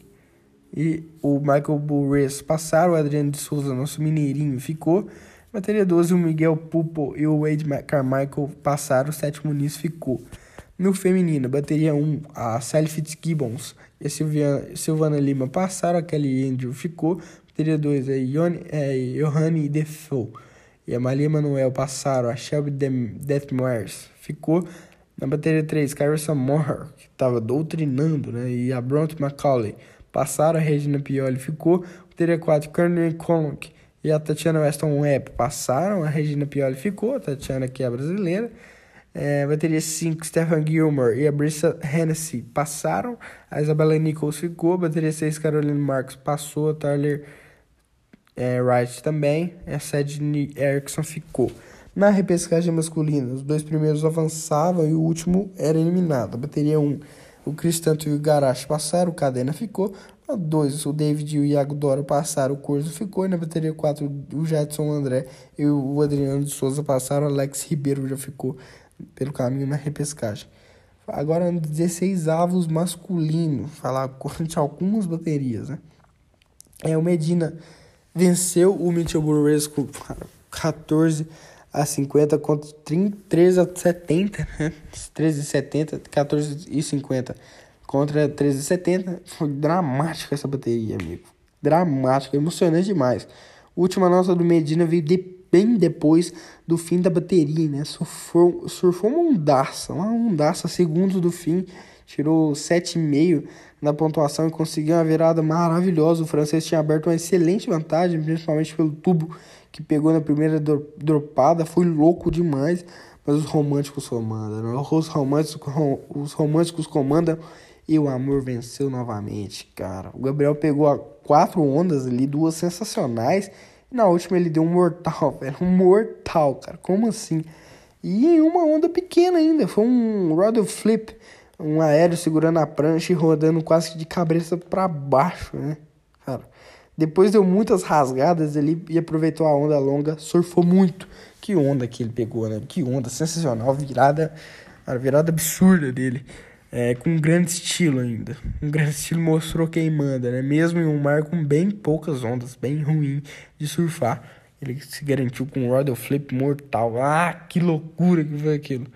e o Michael Burres passaram, o Adriano de Souza, nosso mineirinho, ficou. Bateria 12, o Miguel Pupo e o Wade Carmichael passaram, o sétimo Muniz ficou. No feminino, bateria 1, a Sally Fitzgibbons e a Silvia, Silvana Lima passaram, a Kelly Andrew ficou. Bateria 2, a Ione, é, Johanny Defoe e a Malia Manuel passaram, a Shelby Deathmars ficou. Na bateria 3, Carissa Moore, que estava doutrinando, né? E a Bront McCauley passaram, a Regina Pioli ficou. Bateria 4, Karen Conlock e a Tatiana Weston Webb passaram, a Regina Pioli ficou, a Tatiana que é brasileira. É, bateria 5, Stephen Gilmore e a Brissa Hennessy passaram. A Isabella Nichols ficou. Bateria 6, Caroline Marks passou. A Tyler é, Wright também. A Sedney Erickson ficou. Na repescagem masculina, os dois primeiros avançavam e o último era eliminado. A bateria 1, o Cristanto e o Garache passaram. O Cadena ficou. A 2, o David e o Iago Dora passaram. O Corso ficou. E na bateria 4, o Jetson André e o Adriano de Souza passaram. O Alex Ribeiro já ficou pelo caminho na repescagem. Agora, 16 avos masculino, falar de algumas baterias, né? É, o Medina venceu o Mitchell Brewers com 14 a 50 contra 30, 13 a 70, né? 13 a 70, 14 e 50 contra 13 a 70. Foi dramática essa bateria, amigo. Dramática, emocionante demais. Última nota do Medina veio de bem depois do fim da bateria, né? Surfou, surfou uma ondaça, uma ondaça segundos do fim, tirou 7,5 na pontuação e conseguiu uma virada maravilhosa. O francês tinha aberto uma excelente vantagem, principalmente pelo tubo que pegou na primeira dropada, foi louco demais, mas os românticos comandam, né? os românticos, os românticos comandam e o amor venceu novamente, cara. O Gabriel pegou quatro ondas ali, duas sensacionais na última ele deu um mortal, velho. Um mortal, cara. Como assim? E em uma onda pequena ainda. Foi um rod flip. Um aéreo segurando a prancha e rodando quase de cabeça para baixo, né? Cara. Depois deu muitas rasgadas ali e aproveitou a onda longa. Surfou muito. Que onda que ele pegou, né? Que onda sensacional. Virada. A virada absurda dele é, com um grande estilo ainda. Um grande estilo mostrou quem manda, né? Mesmo em um mar com bem poucas ondas, bem ruim de surfar. Ele se garantiu com um Royal Flip mortal. Ah, que loucura que foi aquilo.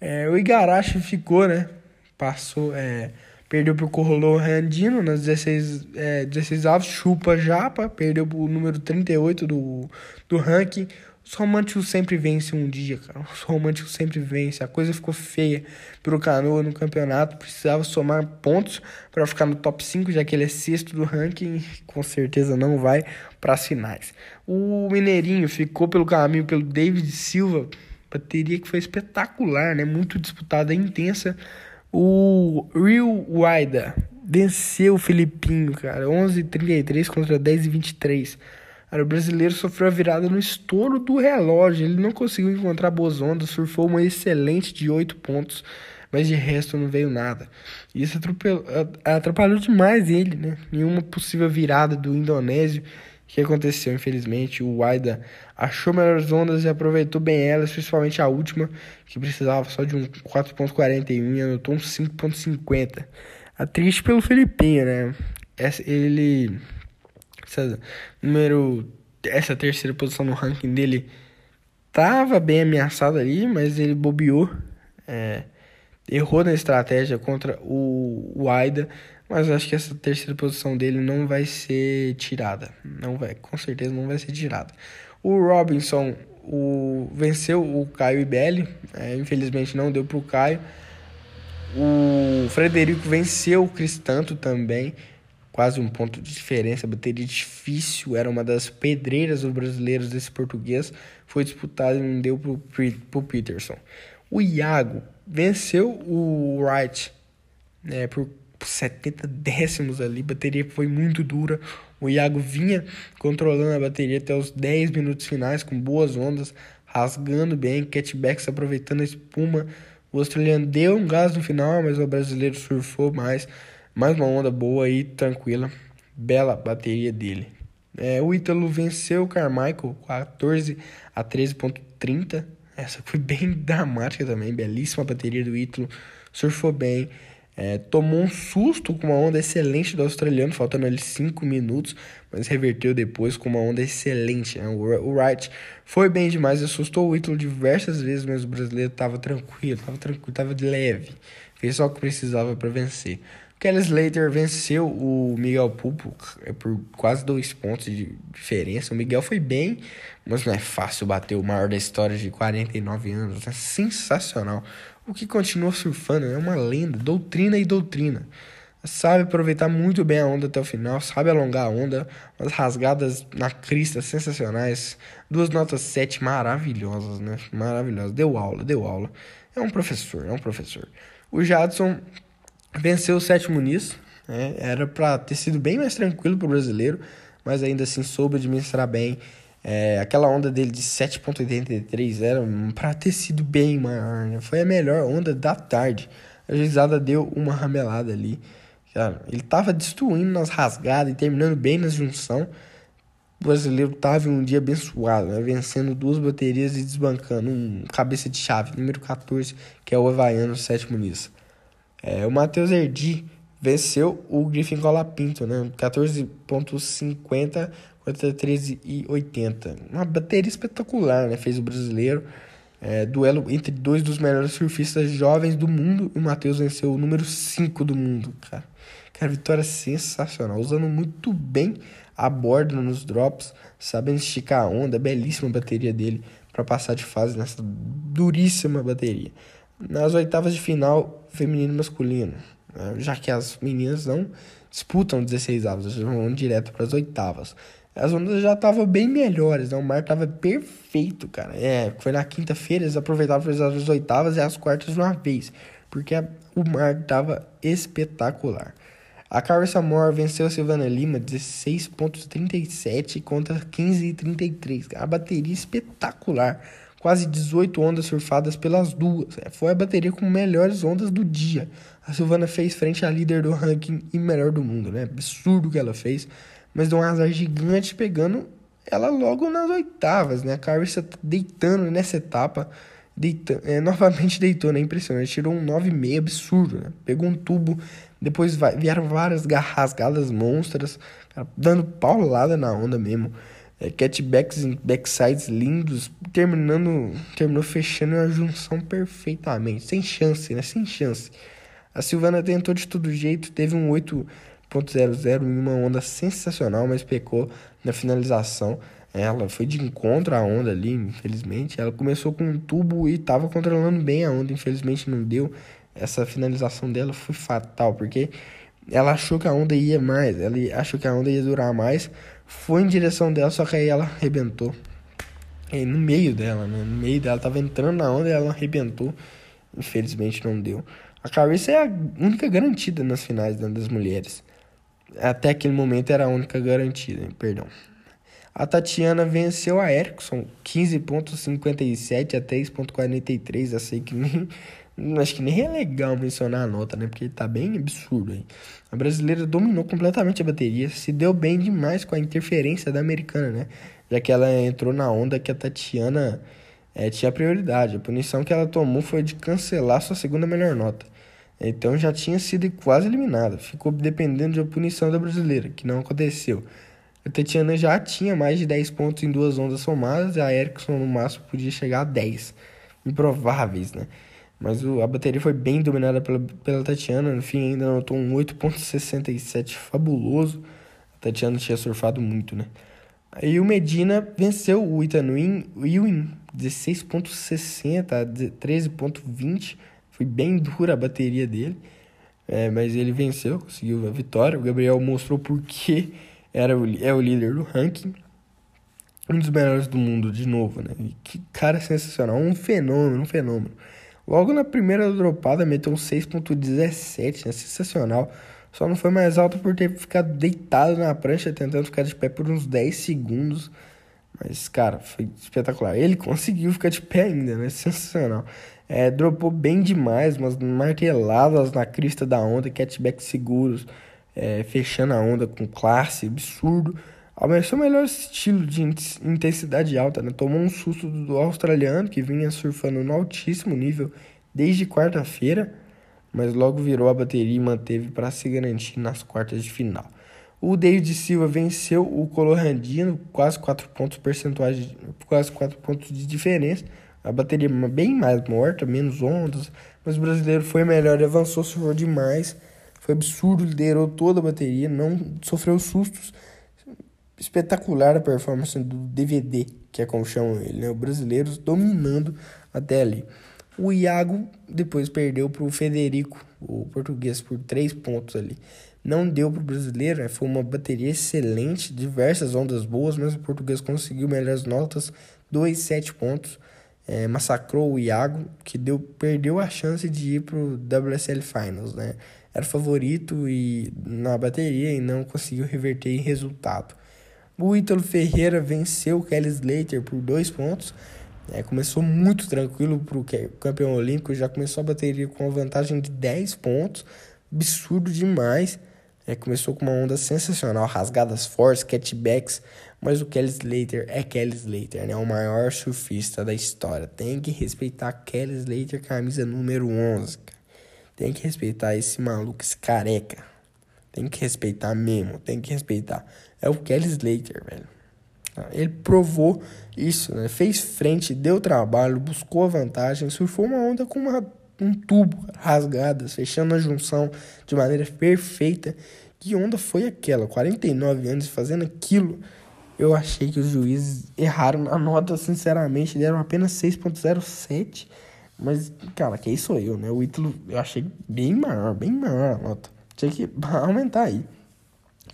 É, o Igarashi ficou, né? Passou, é, perdeu pro Corrolo Randino nas 16, é, 16 avos, chupa japa, perdeu pro número 38 do, do ranking. Os românticos sempre vencem um dia, cara. Os românticos sempre vencem. A coisa ficou feia pro Canoa no campeonato. Precisava somar pontos para ficar no top 5, já que ele é sexto do ranking. Com certeza não vai para as finais. O Mineirinho ficou pelo caminho pelo David Silva. Bateria que foi espetacular, né? Muito disputada, intensa. O Real Wida venceu o Filipinho, cara. 11:33 contra 10:23. Cara, o brasileiro sofreu a virada no estouro do relógio. Ele não conseguiu encontrar boas ondas, surfou uma excelente de 8 pontos, mas de resto não veio nada. Isso atrapalhou demais ele, né? Nenhuma possível virada do indonésio que aconteceu, infelizmente. O Waida achou melhores ondas e aproveitou bem elas, principalmente a última, que precisava só de um 4.41 e anotou um 5.50. A triste pelo Felipinho, né? Ele essa número essa terceira posição no ranking dele tava bem ameaçado ali, mas ele bobeou, é, errou na estratégia contra o, o Aida, mas acho que essa terceira posição dele não vai ser tirada, não vai, com certeza não vai ser tirada. O Robinson o, venceu o Caio Ibelli, é, infelizmente não deu para o Caio. O Frederico venceu o Cristanto também, quase um ponto de diferença, bateria difícil, era uma das pedreiras dos brasileiros desse português, foi disputado e não deu para o Peterson. O Iago venceu o Wright né, por 70 décimos ali, a bateria foi muito dura, o Iago vinha controlando a bateria até os 10 minutos finais, com boas ondas, rasgando bem, catbacks aproveitando a espuma, o australiano deu um gás no final, mas o brasileiro surfou mais, mais uma onda boa e tranquila. Bela bateria dele. É, o Ítalo venceu o Carmichael 14 a 13.30. Essa foi bem dramática também. Belíssima bateria do Ítalo. Surfou bem. É, tomou um susto com uma onda excelente do australiano, faltando ali 5 minutos, mas reverteu depois com uma onda excelente. Né? O Wright foi bem demais, assustou o Whitlow diversas vezes, mas o brasileiro estava tranquilo, estava tranquilo, estava leve. Fez só o que precisava para vencer. Kelly Slater venceu o Miguel Pulpo é, por quase dois pontos de diferença. O Miguel foi bem, mas não é fácil bater o maior da história de 49 anos. É sensacional. O que continua surfando é uma lenda, doutrina e doutrina. Sabe aproveitar muito bem a onda até o final, sabe alongar a onda, umas rasgadas na crista sensacionais, duas notas 7 maravilhosas, né? Maravilhosas. Deu aula, deu aula. É um professor, é um professor. O Jadson venceu o sétimo nisso. Né? Era para ter sido bem mais tranquilo para o brasileiro, mas ainda assim soube administrar bem. É, aquela onda dele de 7,83 era para ter sido bem maior. Né? Foi a melhor onda da tarde. A juizada deu uma ramelada ali. Cara, ele tava destruindo nas rasgadas e terminando bem na junção. O brasileiro tava em um dia abençoado, né? vencendo duas baterias e desbancando um cabeça de chave, número 14, que é o Havaiano, sétimo nisso. É, o Matheus Erdi venceu o Griffin Colapinto, né? 14.50 contra 13,80. Uma bateria espetacular, né? Fez o brasileiro. É, duelo entre dois dos melhores surfistas jovens do mundo. E o Matheus venceu o número 5 do mundo, cara. Cara, vitória sensacional. Usando muito bem a borda nos drops, sabendo esticar a onda. Belíssima bateria dele para passar de fase nessa duríssima bateria nas oitavas de final feminino e masculino, né? já que as meninas não disputam 16 avos, elas vão direto para as oitavas. As ondas já estavam bem melhores, né? o mar estava perfeito, cara. É, foi na quinta-feira, eles aproveitavam para as oitavas e as quartas de uma vez, porque a, o mar estava espetacular. A Carissa Moore venceu a Silvana Lima 16.37 contra 15.33. A bateria espetacular quase 18 ondas surfadas pelas duas. É, foi a bateria com melhores ondas do dia. A Silvana fez frente à líder do ranking e melhor do mundo, né? Absurdo que ela fez, mas deu um azar gigante pegando ela logo nas oitavas, né? A Carissa tá deitando nessa etapa, deitando, é, novamente deitou, né? Impressionante, tirou um 9,5 absurdo, né? Pegou um tubo, depois vieram várias rasgadas monstras, cara, dando paulada na onda mesmo é, catbacks e backsides lindos, terminando, terminou fechando a junção perfeitamente, sem chance, né? Sem chance. A Silvana tentou de todo jeito, teve um 8.00 em uma onda sensacional, mas pecou na finalização. Ela foi de encontro à onda ali, infelizmente. Ela começou com um tubo e estava controlando bem a onda, infelizmente não deu. Essa finalização dela foi fatal, porque ela achou que a onda ia mais, ela achou que a onda ia durar mais, foi em direção dela, só que aí ela arrebentou. E no meio dela, né? No meio dela, tava entrando na onda e ela arrebentou. Infelizmente não deu. A Carissa é a única garantida nas finais né, das mulheres. Até aquele momento era a única garantida, perdão. A Tatiana venceu a Erickson 15.57 a 3.43. Eu sei que nem Acho que nem é legal mencionar a nota, né? Porque tá bem absurdo aí. A brasileira dominou completamente a bateria, se deu bem demais com a interferência da americana, né? Já que ela entrou na onda que a Tatiana é, tinha prioridade. A punição que ela tomou foi de cancelar sua segunda melhor nota. Então já tinha sido quase eliminada. Ficou dependendo da punição da brasileira, que não aconteceu. A Tatiana já tinha mais de 10 pontos em duas ondas somadas e a Erickson no máximo podia chegar a 10. Improváveis, né? Mas o, a bateria foi bem dominada pela, pela Tatiana. No fim, ainda anotou um 8,67 fabuloso. A Tatiana tinha surfado muito, né? Aí o Medina venceu o Ethan Ewing, 16,60 a 13,20. Foi bem dura a bateria dele. É, mas ele venceu, conseguiu a vitória. O Gabriel mostrou por que era o, é o líder do ranking. Um dos melhores do mundo, de novo, né? E que cara sensacional. Um fenômeno, um fenômeno. Logo na primeira dropada, meteu um 6.17, né? sensacional. Só não foi mais alto por ter ficado deitado na prancha, tentando ficar de pé por uns 10 segundos. Mas, cara, foi espetacular. Ele conseguiu ficar de pé ainda, né? Sensacional. É, dropou bem demais, umas marteladas na crista da onda, catback seguros, é, fechando a onda com classe, absurdo. Almeçou o melhor estilo de intensidade alta, né? Tomou um susto do australiano, que vinha surfando no altíssimo nível desde quarta-feira. mas logo virou a bateria e manteve para se garantir nas quartas de final. O David Silva venceu o Colorandino, quase 4 pontos percentuais, quase 4 pontos de diferença. A bateria bem mais morta, menos ondas, mas o brasileiro foi melhor avançou, sofreu demais. Foi absurdo, liderou toda a bateria, não sofreu sustos. Espetacular a performance do DVD, que é como chamam ele, né? O brasileiro dominando até ali. O Iago depois perdeu para o Federico, o português, por 3 pontos ali. Não deu para o brasileiro, né? foi uma bateria excelente, diversas ondas boas, mas o português conseguiu melhores notas, 2, 7 pontos. É, massacrou o Iago, que deu, perdeu a chance de ir para o WSL Finals, né? Era favorito e na bateria e não conseguiu reverter em resultado. O Ítalo Ferreira venceu o Kelly Slater por dois pontos. É, começou muito tranquilo para o campeão olímpico, já começou a bateria com uma vantagem de 10 pontos, absurdo demais. É, começou com uma onda sensacional, rasgadas fortes, catbacks, mas o Kelly Slater é Kelly Slater, né? O maior surfista da história. Tem que respeitar Kelly Slater, camisa número 11. Tem que respeitar esse maluco, esse careca. Tem que respeitar mesmo, tem que respeitar. É o Kelly Slater, velho. Ele provou isso, né? Fez frente, deu trabalho, buscou a vantagem, surfou uma onda com uma um tubo rasgadas, fechando a junção de maneira perfeita. Que onda foi aquela? 49 anos fazendo aquilo. Eu achei que os juízes erraram na nota, sinceramente, deram apenas 6.07. Mas, cara, quem sou eu, né? O Ítalo eu achei bem maior, bem maior a nota. Tinha que aumentar aí.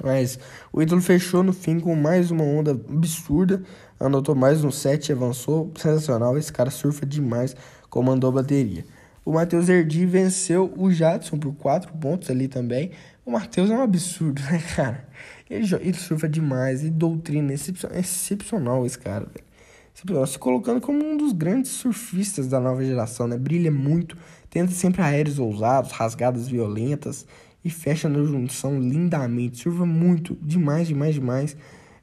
Mas o Ítalo fechou no fim com mais uma onda absurda. Anotou mais um 7 e avançou. Sensacional. Esse cara surfa demais. Comandou a bateria. O Matheus Erdi venceu o Jadson por 4 pontos ali também. O Matheus é um absurdo, né, cara? Ele, ele surfa demais e doutrina. É excepcional esse cara, velho. Se colocando como um dos grandes surfistas da nova geração, né? Brilha muito, tenta sempre aéreos ousados, rasgadas violentas e fecha na junção lindamente. Surfa muito, demais, demais, demais.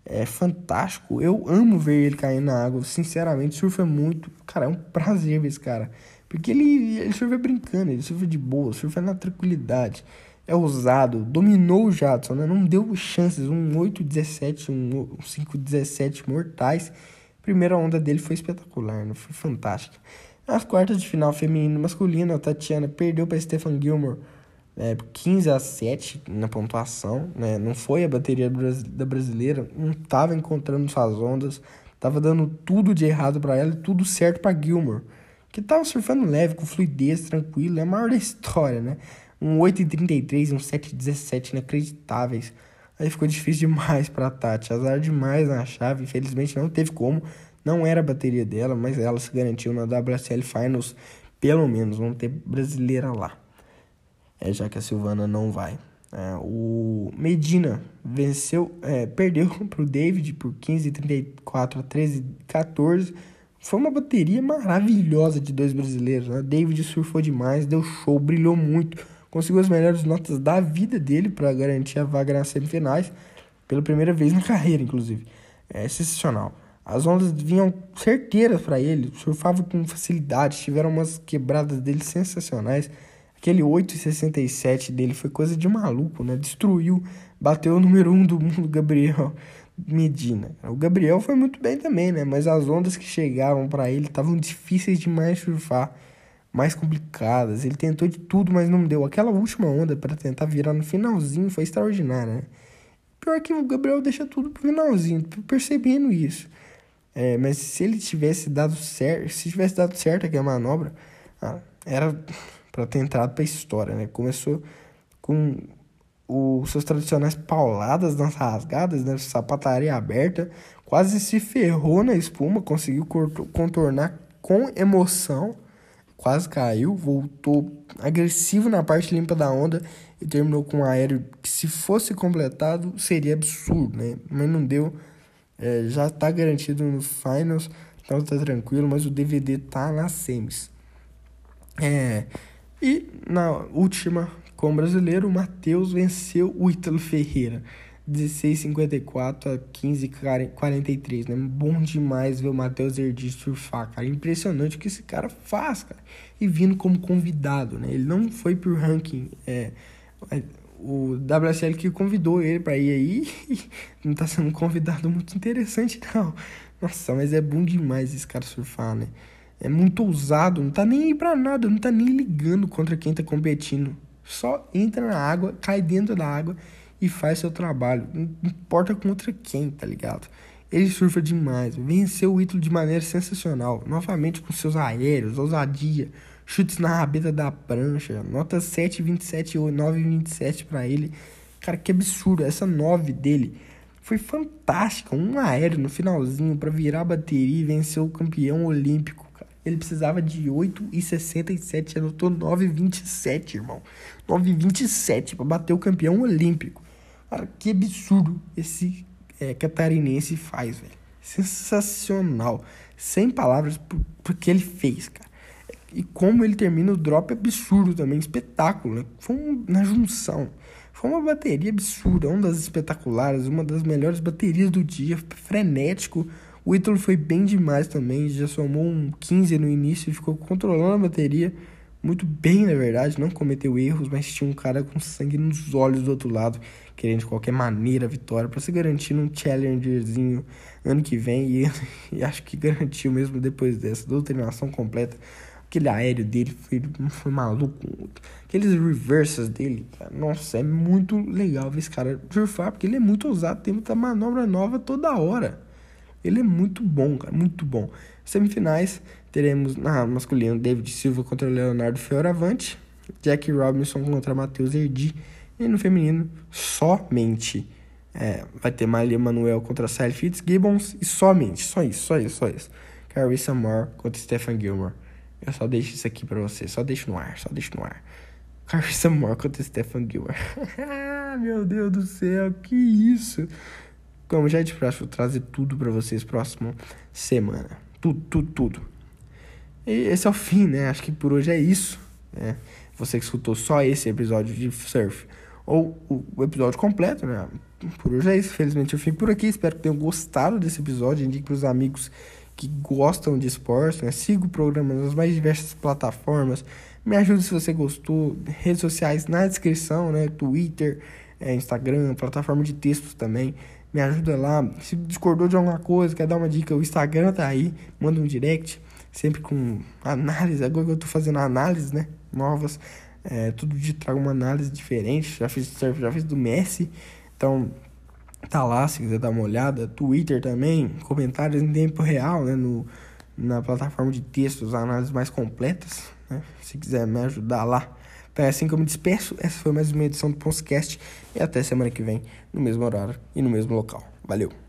É fantástico. Eu amo ver ele cair na água, sinceramente. Surfa muito. Cara, é um prazer ver esse cara. Porque ele, ele surfa brincando, ele surfa de boa, surfa na tranquilidade. É ousado, dominou o Jadson, né? não deu chances. Um 8-17, um 5-17 mortais. Primeira onda dele foi espetacular, né? foi fantástica. Nas quartas de final feminino e masculino, a Tatiana perdeu para Stefan Gilmore é, 15 a 7 na pontuação. Né? Não foi a bateria da brasileira, não estava encontrando suas ondas, estava dando tudo de errado para ela e tudo certo para Gilmore que tava surfando leve, com fluidez, tranquilo, é a maior da história, né? Um 8,33 e um 7,17 inacreditáveis. Aí ficou difícil demais pra Tati, azar demais na chave, infelizmente não teve como, não era a bateria dela, mas ela se garantiu na WSL Finals, pelo menos, vamos ter brasileira lá. É, já que a Silvana não vai. É, o Medina venceu, é, perdeu pro David por 15, 34 a 13, 14 foi uma bateria maravilhosa de dois brasileiros. Né? David surfou demais, deu show, brilhou muito, conseguiu as melhores notas da vida dele para garantir a vaga nas semifinais, pela primeira vez na carreira, inclusive. É sensacional. As ondas vinham certeiras para ele, surfava com facilidade, tiveram umas quebradas dele sensacionais. Aquele 8,67 dele foi coisa de maluco, né? Destruiu, bateu o número 1 um do mundo, Gabriel. Medina. O Gabriel foi muito bem também, né? Mas as ondas que chegavam para ele estavam difíceis demais de surfar, mais complicadas. Ele tentou de tudo, mas não deu. Aquela última onda para tentar virar no finalzinho foi extraordinária, né? Pior que o Gabriel deixa tudo pro finalzinho, percebendo isso. É, mas se ele tivesse dado certo, se tivesse dado certo aquela manobra, ah, era para ter entrado pra história, né? Começou com os seus tradicionais pauladas nas rasgadas, né? Sapataria aberta, quase se ferrou na espuma, conseguiu contornar com emoção, quase caiu, voltou agressivo na parte limpa da onda e terminou com um aéreo que se fosse completado seria absurdo, né? Mas não deu, é, já tá garantido no finals, então tá tranquilo, mas o DVD tá nas semis. É, e na última com o brasileiro, o Matheus venceu o Ítalo Ferreira. 16,54 a 15,43, né? Bom demais ver o Matheus Erdi surfar, cara. Impressionante o que esse cara faz, cara. E vindo como convidado, né? Ele não foi por ranking, é, é o WSL que convidou ele para ir aí não tá sendo um convidado muito interessante, não. Nossa, mas é bom demais esse cara surfar, né? É muito ousado, não tá nem aí pra nada, não tá nem ligando contra quem tá competindo. Só entra na água, cai dentro da água e faz seu trabalho. Não importa contra quem, tá ligado? Ele surfa demais, venceu o Ítalo de maneira sensacional, novamente com seus aéreos, ousadia, chutes na rabeta da prancha, nota 7,27 ou 9,27 para ele. Cara, que absurdo, essa 9 dele foi fantástica, um aéreo no finalzinho para virar a bateria e vencer o campeão olímpico. Cara. Ele precisava de 8,67, anotou 9,27, irmão. 9,27 para bater o campeão olímpico. Cara, que absurdo esse é, catarinense faz, velho. Sensacional. Sem palavras por, que ele fez, cara. E como ele termina o drop absurdo também, espetáculo, né? Foi um, na junção. Foi uma bateria absurda, uma das espetaculares, uma das melhores baterias do dia, frenético. O Ítalo foi bem demais também, já somou um 15 no início e ficou controlando a bateria muito bem, na verdade, não cometeu erros, mas tinha um cara com sangue nos olhos do outro lado, querendo de qualquer maneira a vitória para se garantir num challengerzinho ano que vem e, e, acho que garantiu mesmo depois dessa doutrinação completa. Aquele aéreo dele foi, foi maluco. Aqueles reverses dele, cara, nossa, é muito legal ver esse cara surfar, porque ele é muito ousado, tem muita manobra nova toda hora. Ele é muito bom, cara, muito bom. Semifinais, teremos na masculino David Silva contra Leonardo Fioravante, Jack Robinson contra Matheus Erdi, e no feminino, somente é, vai ter Malia Manuel contra Sally Fitzgibbons, e somente, só isso, só isso, só isso. Carissa Moore contra Stephen Gilmore. Eu só deixo isso aqui pra você, só deixo no ar, só deixo no ar. Carissa Moore contra Stephen Gilmore. Meu Deus do céu, que isso! Como já é de praxe, vou trazer tudo para vocês próxima semana. Tudo, tudo, tudo. E esse é o fim, né? Acho que por hoje é isso. Né? Você que escutou só esse episódio de surf ou o episódio completo, né? Por hoje é isso. Felizmente eu fico por aqui. Espero que tenham gostado desse episódio. Indique para os amigos que gostam de esporte, né? Siga o programa nas mais diversas plataformas. Me ajude se você gostou. Redes sociais na descrição, né? Twitter, é, Instagram, plataforma de textos também me ajuda lá. Se discordou de alguma coisa, quer dar uma dica, o Instagram tá aí, manda um direct, sempre com análise. Agora que eu tô fazendo análise, né? Novas. É, todo dia trago uma análise diferente. Já fiz surf, já fiz do Messi. Então, tá lá se quiser dar uma olhada. Twitter também, comentários em tempo real, né? No, na plataforma de textos, análises mais completas. Né? Se quiser me ajudar lá. Então é assim que eu me despeço. Essa foi mais uma edição do Podcast. E até semana que vem, no mesmo horário e no mesmo local. Valeu!